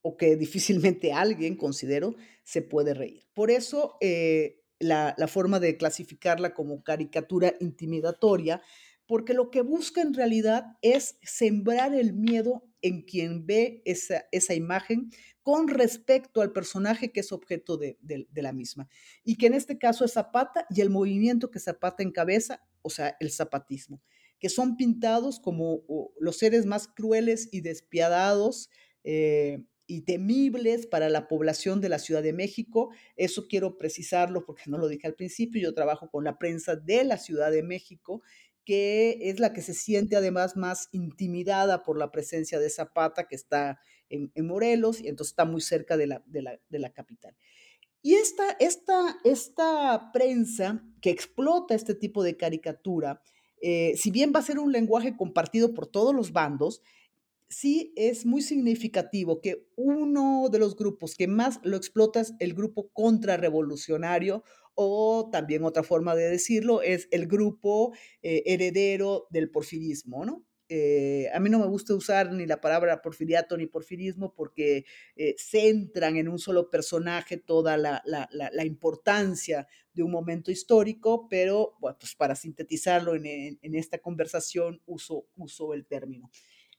o que difícilmente alguien, considero, se puede reír. Por eso, eh, la, la, forma de clasificarla como caricatura intimidatoria, porque lo que busca en realidad es sembrar el miedo en quien ve esa, esa imagen con respecto al personaje que es objeto de, de, de, la misma. Y que en este caso es Zapata y el movimiento que Zapata encabeza, o sea, el zapatismo, que son pintados como los seres más crueles y despiadados. Eh, y temibles para la población de la Ciudad de México. Eso quiero precisarlo porque no lo dije al principio. Yo trabajo con la prensa de la Ciudad de México que es la que se siente además más intimidada por la presencia de Zapata, que está en, Morelos, y entonces está muy cerca de la, de la capital. Y esta, esta, esta prensa que explota este tipo de caricatura, eh, si bien va a ser un lenguaje compartido por todos los bandos, sí es muy significativo que uno de los grupos que más lo explota es el grupo contrarrevolucionario o también otra forma de decirlo es el grupo eh, heredero del porfirismo, ¿no? Eh, a mí no me gusta usar ni la palabra porfiriato ni porfirismo porque eh, centran en un solo personaje toda la, la, la, importancia de un momento histórico, pero pues para sintetizarlo en, en, en esta conversación uso, uso el término.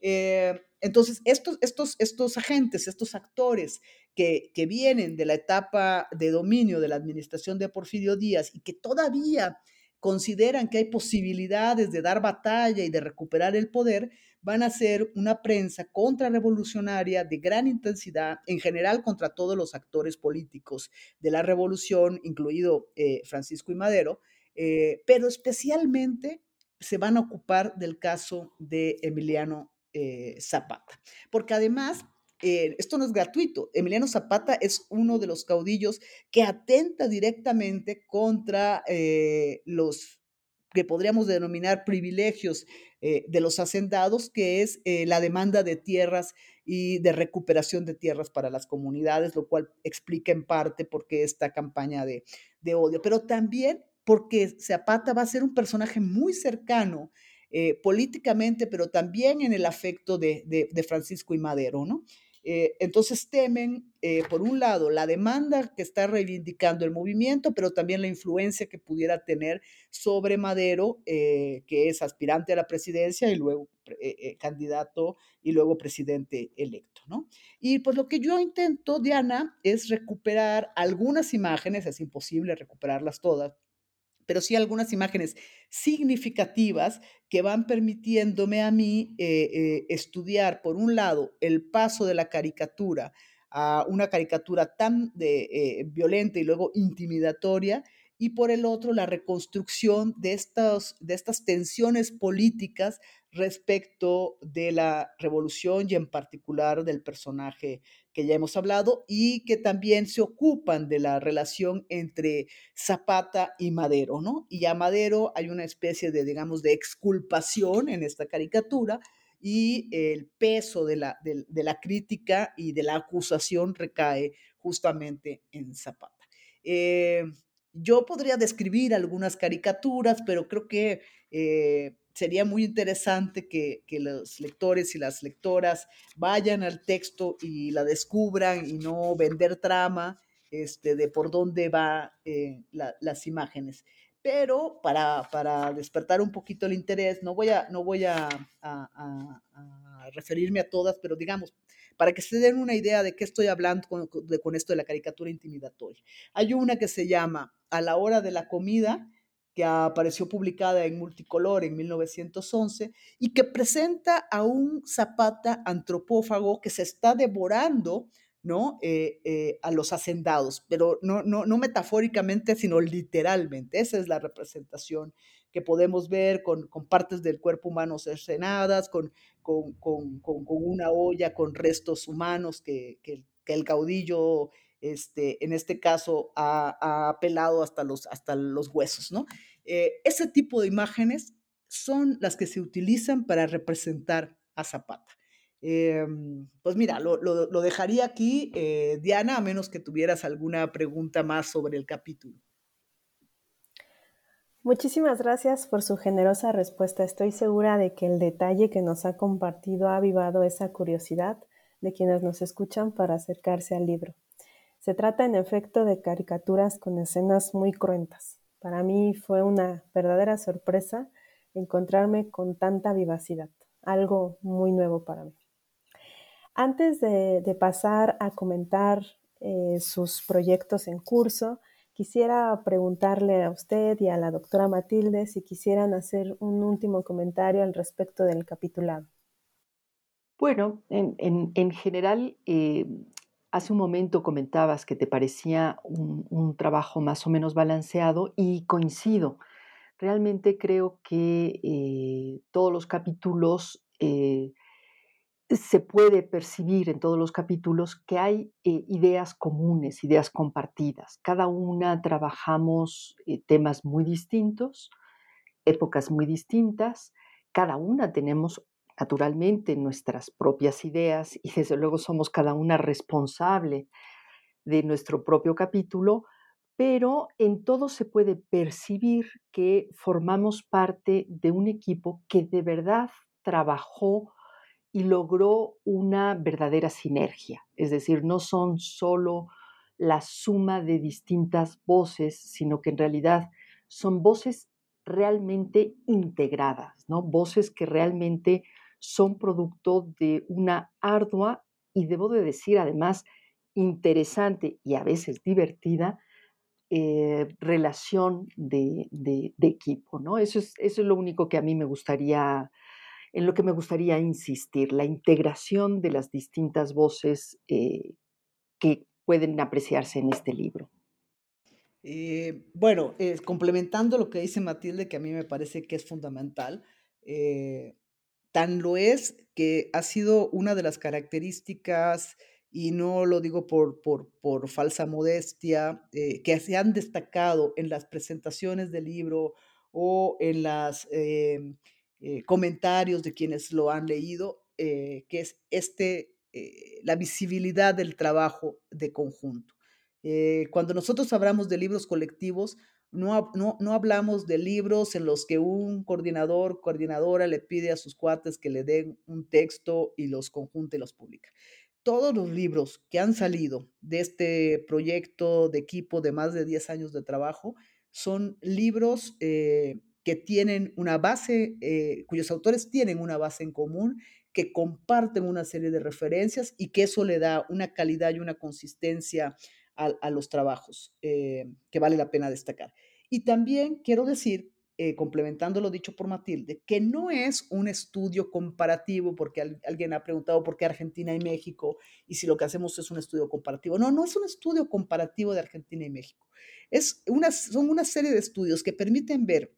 Eh, entonces, estos, estos, estos agentes, estos actores que, que, vienen de la etapa de dominio de la administración de Porfirio Díaz y que todavía consideran que hay posibilidades de dar batalla y de recuperar el poder, van a ser una prensa contrarrevolucionaria de gran intensidad, en general contra todos los actores políticos de la revolución, incluido eh, Francisco y Madero, eh, pero especialmente se van a ocupar del caso de Emiliano eh, Zapata. Porque además, eh, esto no es gratuito. Emiliano Zapata es uno de los caudillos que atenta directamente contra eh, los que podríamos denominar privilegios eh, de los hacendados, que es la demanda de tierras y de recuperación de tierras para las comunidades, lo cual explica en parte por qué esta campaña de, de odio, pero también porque Zapata va a ser un personaje muy cercano políticamente, pero también en el afecto de, de Francisco y Madero, ¿no? Eh, entonces temen, eh, por un lado, la demanda que está reivindicando el movimiento, pero también la influencia que pudiera tener sobre Madero, eh, que es aspirante a la presidencia y luego candidato y luego presidente electo. ¿no? Y pues lo que yo intento, Diana, es recuperar algunas imágenes, es imposible recuperarlas todas, pero sí algunas imágenes significativas que van permitiéndome a mí eh, eh, estudiar, por un lado, el paso de la caricatura a una caricatura tan eh, violenta y luego intimidatoria, y por el otro, la reconstrucción de, estas de estas tensiones políticas respecto de la revolución y en particular del personaje que ya hemos hablado y que también se ocupan de la relación entre Zapata y Madero, ¿no? Y a Madero hay una especie de, digamos, de exculpación en esta caricatura y el peso de la, de, de la crítica y de la acusación recae justamente en Zapata. Eh, yo podría describir algunas caricaturas, pero creo que eh, sería muy interesante que, que, los lectores y las lectoras vayan al texto y la descubran y no vender trama este, de por dónde van eh, la, las imágenes. Pero para, para, despertar un poquito el interés, no voy a, no voy a referirme a todas, pero digamos, para que se den una idea de qué estoy hablando con, de, con esto de la caricatura intimidatoria. Hay una que se llama A la hora de la comida, que apareció publicada en multicolor en 1911 y que presenta a un Zapata antropófago que se está devorando ¿no? Eh, eh, a los hacendados, pero no, no, no metafóricamente, sino literalmente. Esa es la representación que podemos ver con, con partes del cuerpo humano cercenadas, con, con, con, una olla con restos humanos que, que, el caudillo, este, en este caso, ha, ha, pelado hasta los, hasta los huesos, ¿no? Eh, ese tipo de imágenes son las que se utilizan para representar a Zapata. Eh, pues mira, lo, lo, lo dejaría aquí, eh, Diana, a menos que tuvieras alguna pregunta más sobre el capítulo. Muchísimas gracias por su generosa respuesta. Estoy segura de que el detalle que nos ha compartido ha avivado esa curiosidad de quienes nos escuchan para acercarse al libro. Se trata en efecto de caricaturas con escenas muy cruentas. Para mí fue una verdadera sorpresa encontrarme con tanta vivacidad, algo muy nuevo para mí. Antes de, pasar a comentar eh, sus proyectos en curso, quisiera preguntarle a usted y a la doctora Matilde si quisieran hacer un último comentario al respecto del capitulado. Bueno, en, en, en general, eh, hace un momento comentabas que te parecía un, un, trabajo más o menos balanceado y coincido. Realmente creo que eh, todos los capítulos eh, se puede percibir en todos los capítulos que hay eh, ideas comunes, ideas compartidas. Cada una trabajamos eh, temas muy distintos, épocas muy distintas, cada una tenemos naturalmente nuestras propias ideas y desde luego somos cada una responsable de nuestro propio capítulo, pero en todo se puede percibir que formamos parte de un equipo que de verdad trabajó y logró una verdadera sinergia. Es decir, no son solo la suma de distintas voces, sino que en realidad son voces realmente integradas, ¿no? Voces que realmente son producto de una ardua y debo de decir además interesante y a veces divertida eh, relación de, de, de, equipo, ¿no? Eso es, eso es lo único que a mí me gustaría en lo que me gustaría insistir, la integración de las distintas voces eh, que pueden apreciarse en este libro. Eh, bueno, complementando lo que dice Matilde, que a mí me parece que es fundamental, eh, tan lo es que ha sido una de las características, y no lo digo por, por, falsa modestia, que se han destacado en las presentaciones del libro o en las eh, comentarios de quienes lo han leído, eh, que es este, eh, la visibilidad del trabajo de conjunto. Eh, cuando nosotros hablamos de libros colectivos, no, no, no, hablamos de libros en los que un coordinador, coordinadora le pide a sus cuates que le den un texto y los conjunte y los publica. Todos los libros que han salido de este proyecto de equipo de más de 10 años de trabajo son libros eh, que tienen una base, eh, cuyos autores tienen una base en común, que comparten una serie de referencias y que eso le da una calidad y una consistencia a, a los trabajos eh, que vale la pena destacar. Y también quiero decir, eh, complementando lo dicho por Matilde, que no es un estudio comparativo, porque al, alguien ha preguntado por qué Argentina y México, y si lo que hacemos es un estudio comparativo. No, no es un estudio comparativo de Argentina y México. Es una, son una serie de estudios que permiten ver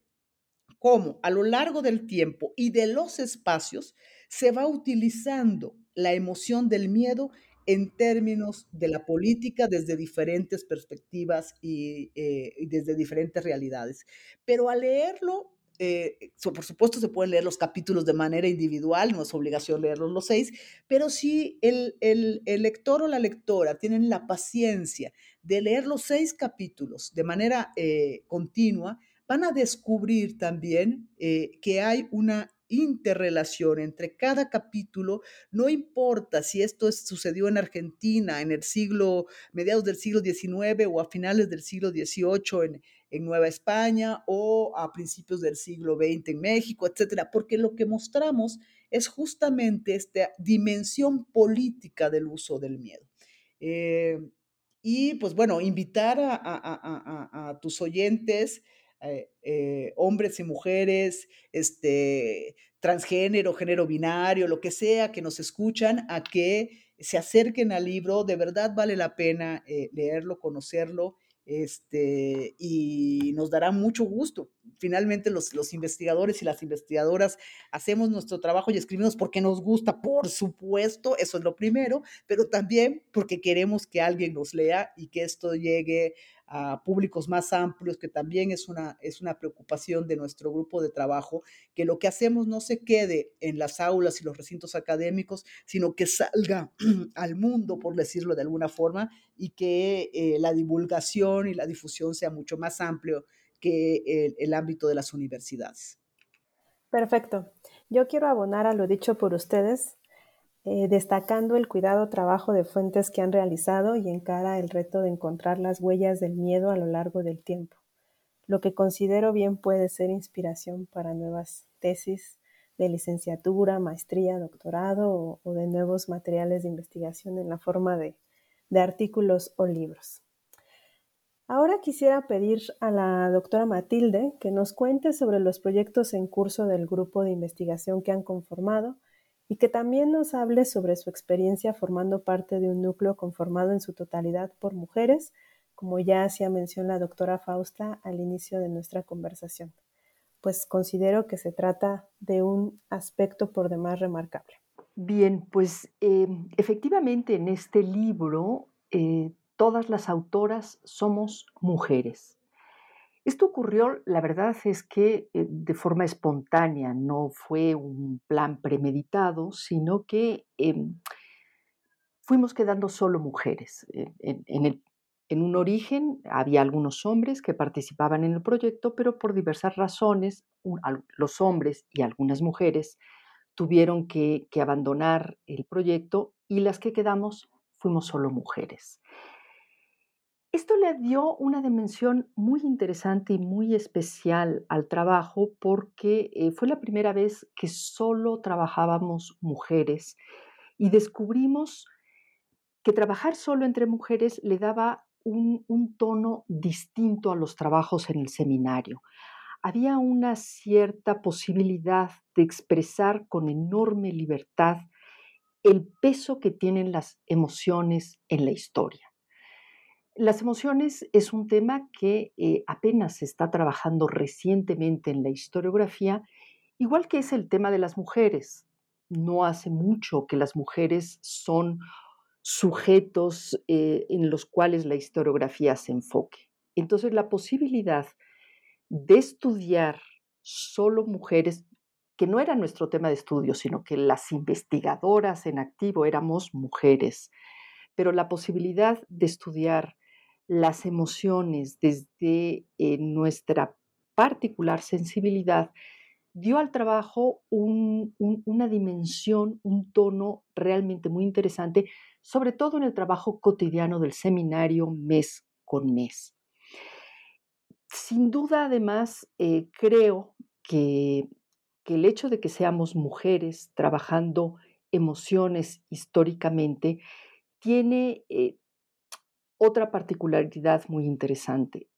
cómo a lo largo del tiempo y de los espacios se va utilizando la emoción del miedo en términos de la política desde diferentes perspectivas y, eh, desde diferentes realidades. Pero al leerlo, eh, por supuesto se pueden leer los capítulos de manera individual, no es obligación leerlos los seis, pero si el lector o la lectora tienen la paciencia de leer los seis capítulos de manera eh, continua, van a descubrir también eh, que hay una interrelación entre cada capítulo, no importa si esto es, sucedió en Argentina en el siglo, mediados del siglo XIX o a finales del siglo XVIII en, en Nueva España o a principios del siglo XX en México, etcétera, porque lo que mostramos es justamente esta dimensión política del uso del miedo. Eh, y pues bueno, invitar a tus oyentes eh, eh, hombres y mujeres, este, transgénero, género binario, lo que sea, que nos escuchan, a que se acerquen al libro, de verdad vale la pena eh, leerlo, conocerlo este, y nos dará mucho gusto. Finalmente los, los, investigadores y las investigadoras hacemos nuestro trabajo y escribimos porque nos gusta, por supuesto, eso es lo primero, pero también porque queremos que alguien nos lea y que esto llegue a públicos más amplios, que también es una, es una preocupación de nuestro grupo de trabajo, que lo que hacemos no se quede en las aulas y los recintos académicos, sino que salga al mundo, por decirlo de alguna forma, y que eh, la divulgación y la difusión sea mucho más amplio que el, el ámbito de las universidades. Perfecto. Yo quiero abonar a lo dicho por ustedes eh, destacando el cuidado trabajo de fuentes que han realizado y encara el reto de encontrar las huellas del miedo a lo largo del tiempo, lo que considero bien puede ser inspiración para nuevas tesis de licenciatura, maestría, doctorado o, de nuevos materiales de investigación en la forma de, de artículos o libros. Ahora quisiera pedir a la doctora Matilde que nos cuente sobre los proyectos en curso del grupo de investigación que han conformado y que también nos hable sobre su experiencia formando parte de un núcleo conformado en su totalidad por mujeres, como ya hacía mención la doctora Fausta al inicio de nuestra conversación, pues considero que se trata de un aspecto por demás remarcable. Bien, pues eh, efectivamente en este libro eh, todas las autoras somos mujeres. Esto ocurrió, la verdad es que eh, de forma espontánea, no fue un plan premeditado, sino que em, fuimos quedando solo mujeres. En, un origen había algunos hombres que participaban en el proyecto, pero por diversas razones, los hombres y algunas mujeres tuvieron que abandonar el proyecto y las que quedamos fuimos solo mujeres. Esto le dio una dimensión muy interesante y muy especial al trabajo porque eh, fue la primera vez que solo trabajábamos mujeres y descubrimos que trabajar solo entre mujeres le daba un, un tono distinto a los trabajos en el seminario. Había una cierta posibilidad de expresar con enorme libertad el peso que tienen las emociones en la historia. Las emociones es un tema que eh, apenas se está trabajando recientemente en la historiografía, igual que es el tema de las mujeres. No hace mucho que las mujeres son sujetos eh, en los cuales la historiografía se enfoque. Entonces, la posibilidad de estudiar solo mujeres, que no era nuestro tema de estudio, sino que las investigadoras en activo éramos mujeres, pero la posibilidad de estudiar las emociones desde eh, nuestra particular sensibilidad dio al trabajo una dimensión, un tono realmente muy interesante, sobre todo en el trabajo cotidiano del seminario mes con mes. Sin duda, además, eh, creo que, el hecho de que seamos mujeres trabajando emociones históricamente tiene eh, otra particularidad muy interesante.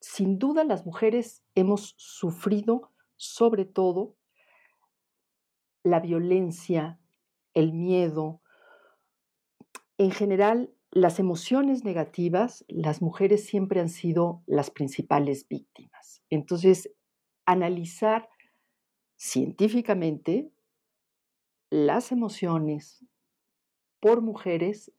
Sin duda las mujeres hemos sufrido sobre todo la violencia, el miedo, en general las emociones negativas, las mujeres siempre han sido las principales víctimas. Entonces, analizar científicamente las emociones por mujeres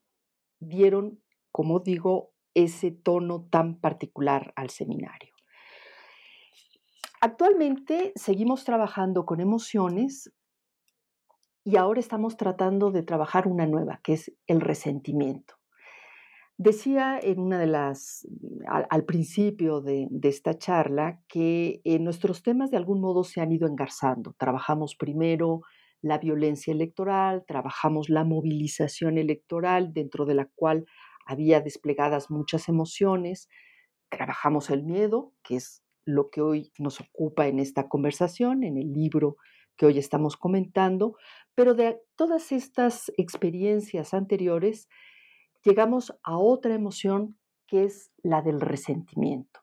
dieron, como digo, ese tono tan particular al seminario. Actualmente seguimos trabajando con emociones y ahora estamos tratando de trabajar una nueva, que es el resentimiento. Decía en una de las, al, principio de, esta charla, que eh, nuestros temas de algún modo se han ido engarzando. Trabajamos primero la violencia electoral, trabajamos la movilización electoral dentro de la cual había desplegadas muchas emociones, trabajamos el miedo, que es lo que hoy nos ocupa en esta conversación, en el libro que hoy estamos comentando, pero de todas estas experiencias anteriores llegamos a otra emoción que es la del resentimiento.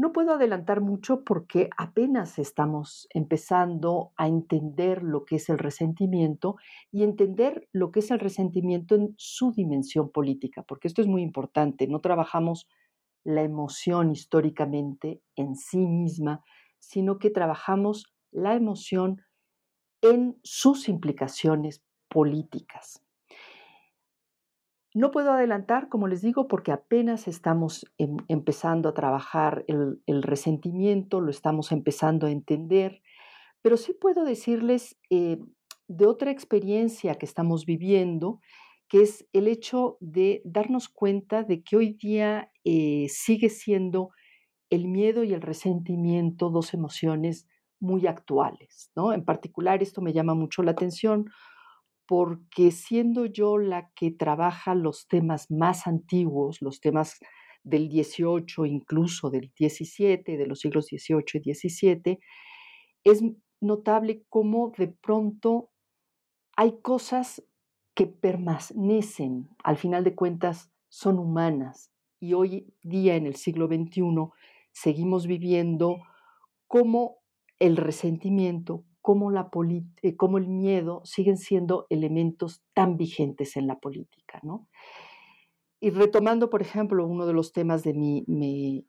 No puedo adelantar mucho porque apenas estamos empezando a entender lo que es el resentimiento y entender lo que es el resentimiento en su dimensión política, porque esto es muy importante. No trabajamos la emoción históricamente en sí misma, sino que trabajamos la emoción en sus implicaciones políticas. No puedo adelantar, como les digo, porque apenas estamos em, empezando a trabajar el, resentimiento, lo estamos empezando a entender, pero sí puedo decirles eh, de otra experiencia que estamos viviendo, que es el hecho de darnos cuenta de que hoy día eh, sigue siendo el miedo y el resentimiento dos emociones muy actuales. ¿no? En particular, esto me llama mucho la atención porque siendo yo la que trabaja los temas más antiguos, los temas del 18, incluso del 17, de los siglos 18 y 17, es notable cómo de pronto hay cosas que permanecen, al final de cuentas, son humanas. Y hoy día, en el siglo XXI, seguimos viviendo como el resentimiento, cómo, la eh, cómo el miedo siguen siendo elementos tan vigentes en la política. ¿no? Y retomando, por ejemplo, uno de los temas de mi,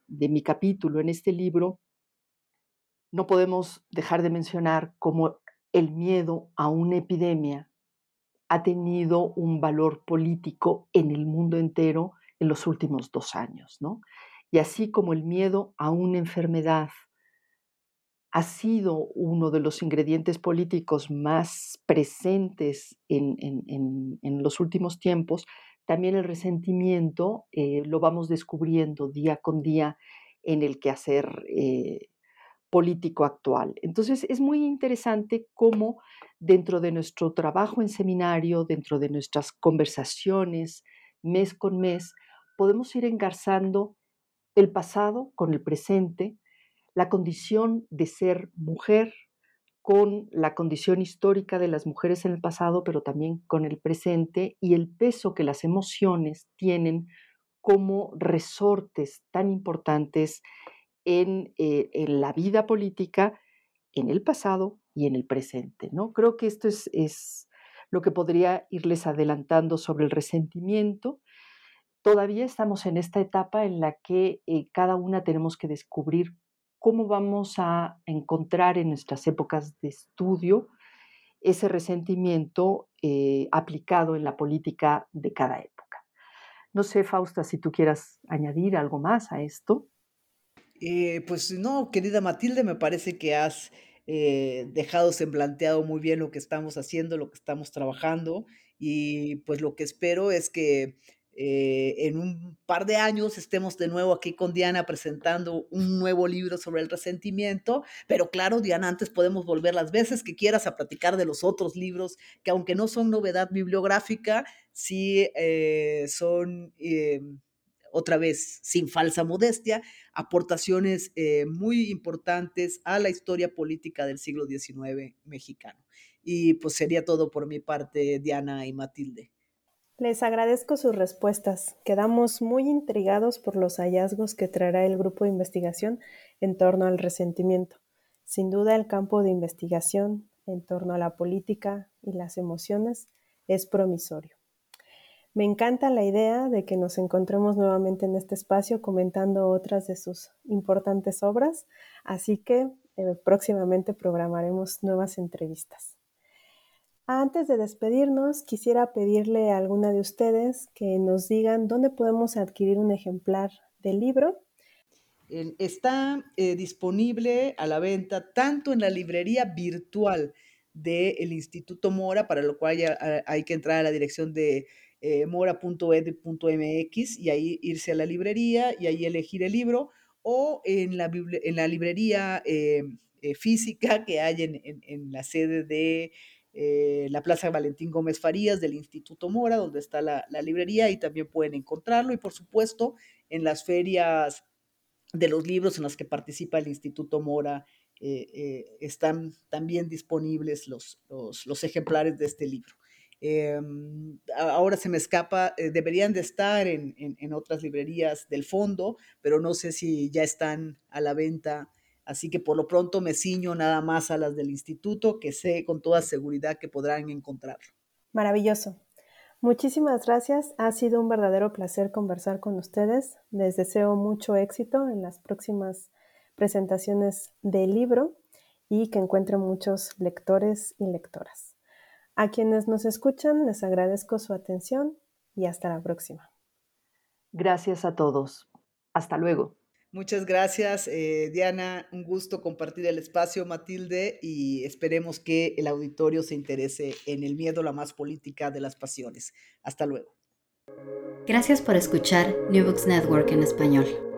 de mi capítulo en este libro, no podemos dejar de mencionar cómo el miedo a una epidemia ha tenido un valor político en el mundo entero en los últimos dos años, ¿no? Y así como el miedo a una enfermedad ha sido uno de los ingredientes políticos más presentes en, los últimos tiempos, también el resentimiento eh, lo vamos descubriendo día con día en el quehacer eh, político actual. Entonces es muy interesante cómo dentro de nuestro trabajo en seminario, dentro de nuestras conversaciones mes con mes, podemos ir engarzando el pasado con el presente, la condición de ser mujer con la condición histórica de las mujeres en el pasado, pero también con el presente y el peso que las emociones tienen como resortes tan importantes en, eh, la vida política, en el pasado y en el presente. ¿no? Creo que esto es, lo que podría irles adelantando sobre el resentimiento. Todavía estamos en esta etapa en la que eh, cada una tenemos que descubrir cómo vamos a encontrar en nuestras épocas de estudio ese resentimiento eh, aplicado en la política de cada época. No sé, Fausta, si tú quieras añadir algo más a esto. Eh, pues no, querida Matilde, me parece que has eh, dejado semblanteado muy bien lo que estamos haciendo, lo que estamos trabajando y pues lo que espero es que eh, en un par de años estemos de nuevo aquí con Diana presentando un nuevo libro sobre el resentimiento, pero claro, Diana, antes podemos volver las veces que quieras a platicar de los otros libros que aunque no son novedad bibliográfica, sí eh, son... Eh, otra vez, sin falsa modestia, aportaciones muy importantes a la historia política del siglo XIX mexicano. Y pues sería todo por mi parte, Diana y Matilde. Les agradezco sus respuestas. Quedamos muy intrigados por los hallazgos que traerá el grupo de investigación en torno al resentimiento. Sin duda el campo de investigación en torno a la política y las emociones es promisorio. Me encanta la idea de que nos encontremos nuevamente en este espacio comentando otras de sus importantes obras, así que eh, próximamente programaremos nuevas entrevistas. Antes de despedirnos, quisiera pedirle a alguna de ustedes que nos digan dónde podemos adquirir un ejemplar del libro. Está eh, disponible a la venta tanto en la librería virtual del Instituto Mora, para lo cual hay que entrar a la dirección de eh, mora.ed.mx y ahí irse a la librería y ahí elegir el libro, o en la, en la librería eh, física que hay en la sede de eh, la Plaza Valentín Gómez Farías del Instituto Mora, donde está la, librería, y también pueden encontrarlo. Y por supuesto, en las ferias de los libros en las que participa el Instituto Mora, eh, eh, están también disponibles los, los, ejemplares de este libro. Ahora se me escapa, deberían de estar en, en, otras librerías del fondo, pero no sé si ya están a la venta. Así que por lo pronto me ciño nada más a las del instituto, que sé con toda seguridad que podrán encontrarlo. Maravilloso. Muchísimas gracias. Ha sido un verdadero placer conversar con ustedes. Les deseo mucho éxito en las próximas presentaciones del libro y que encuentren muchos lectores y lectoras. A quienes nos escuchan les agradezco su atención y hasta la próxima. Gracias a todos. Hasta luego. Muchas gracias, eh, Diana. Un gusto compartir el espacio, Matilde, y esperemos que el auditorio se interese en el miedo, la más política de las pasiones. Hasta luego. Gracias por escuchar New Books Network en español.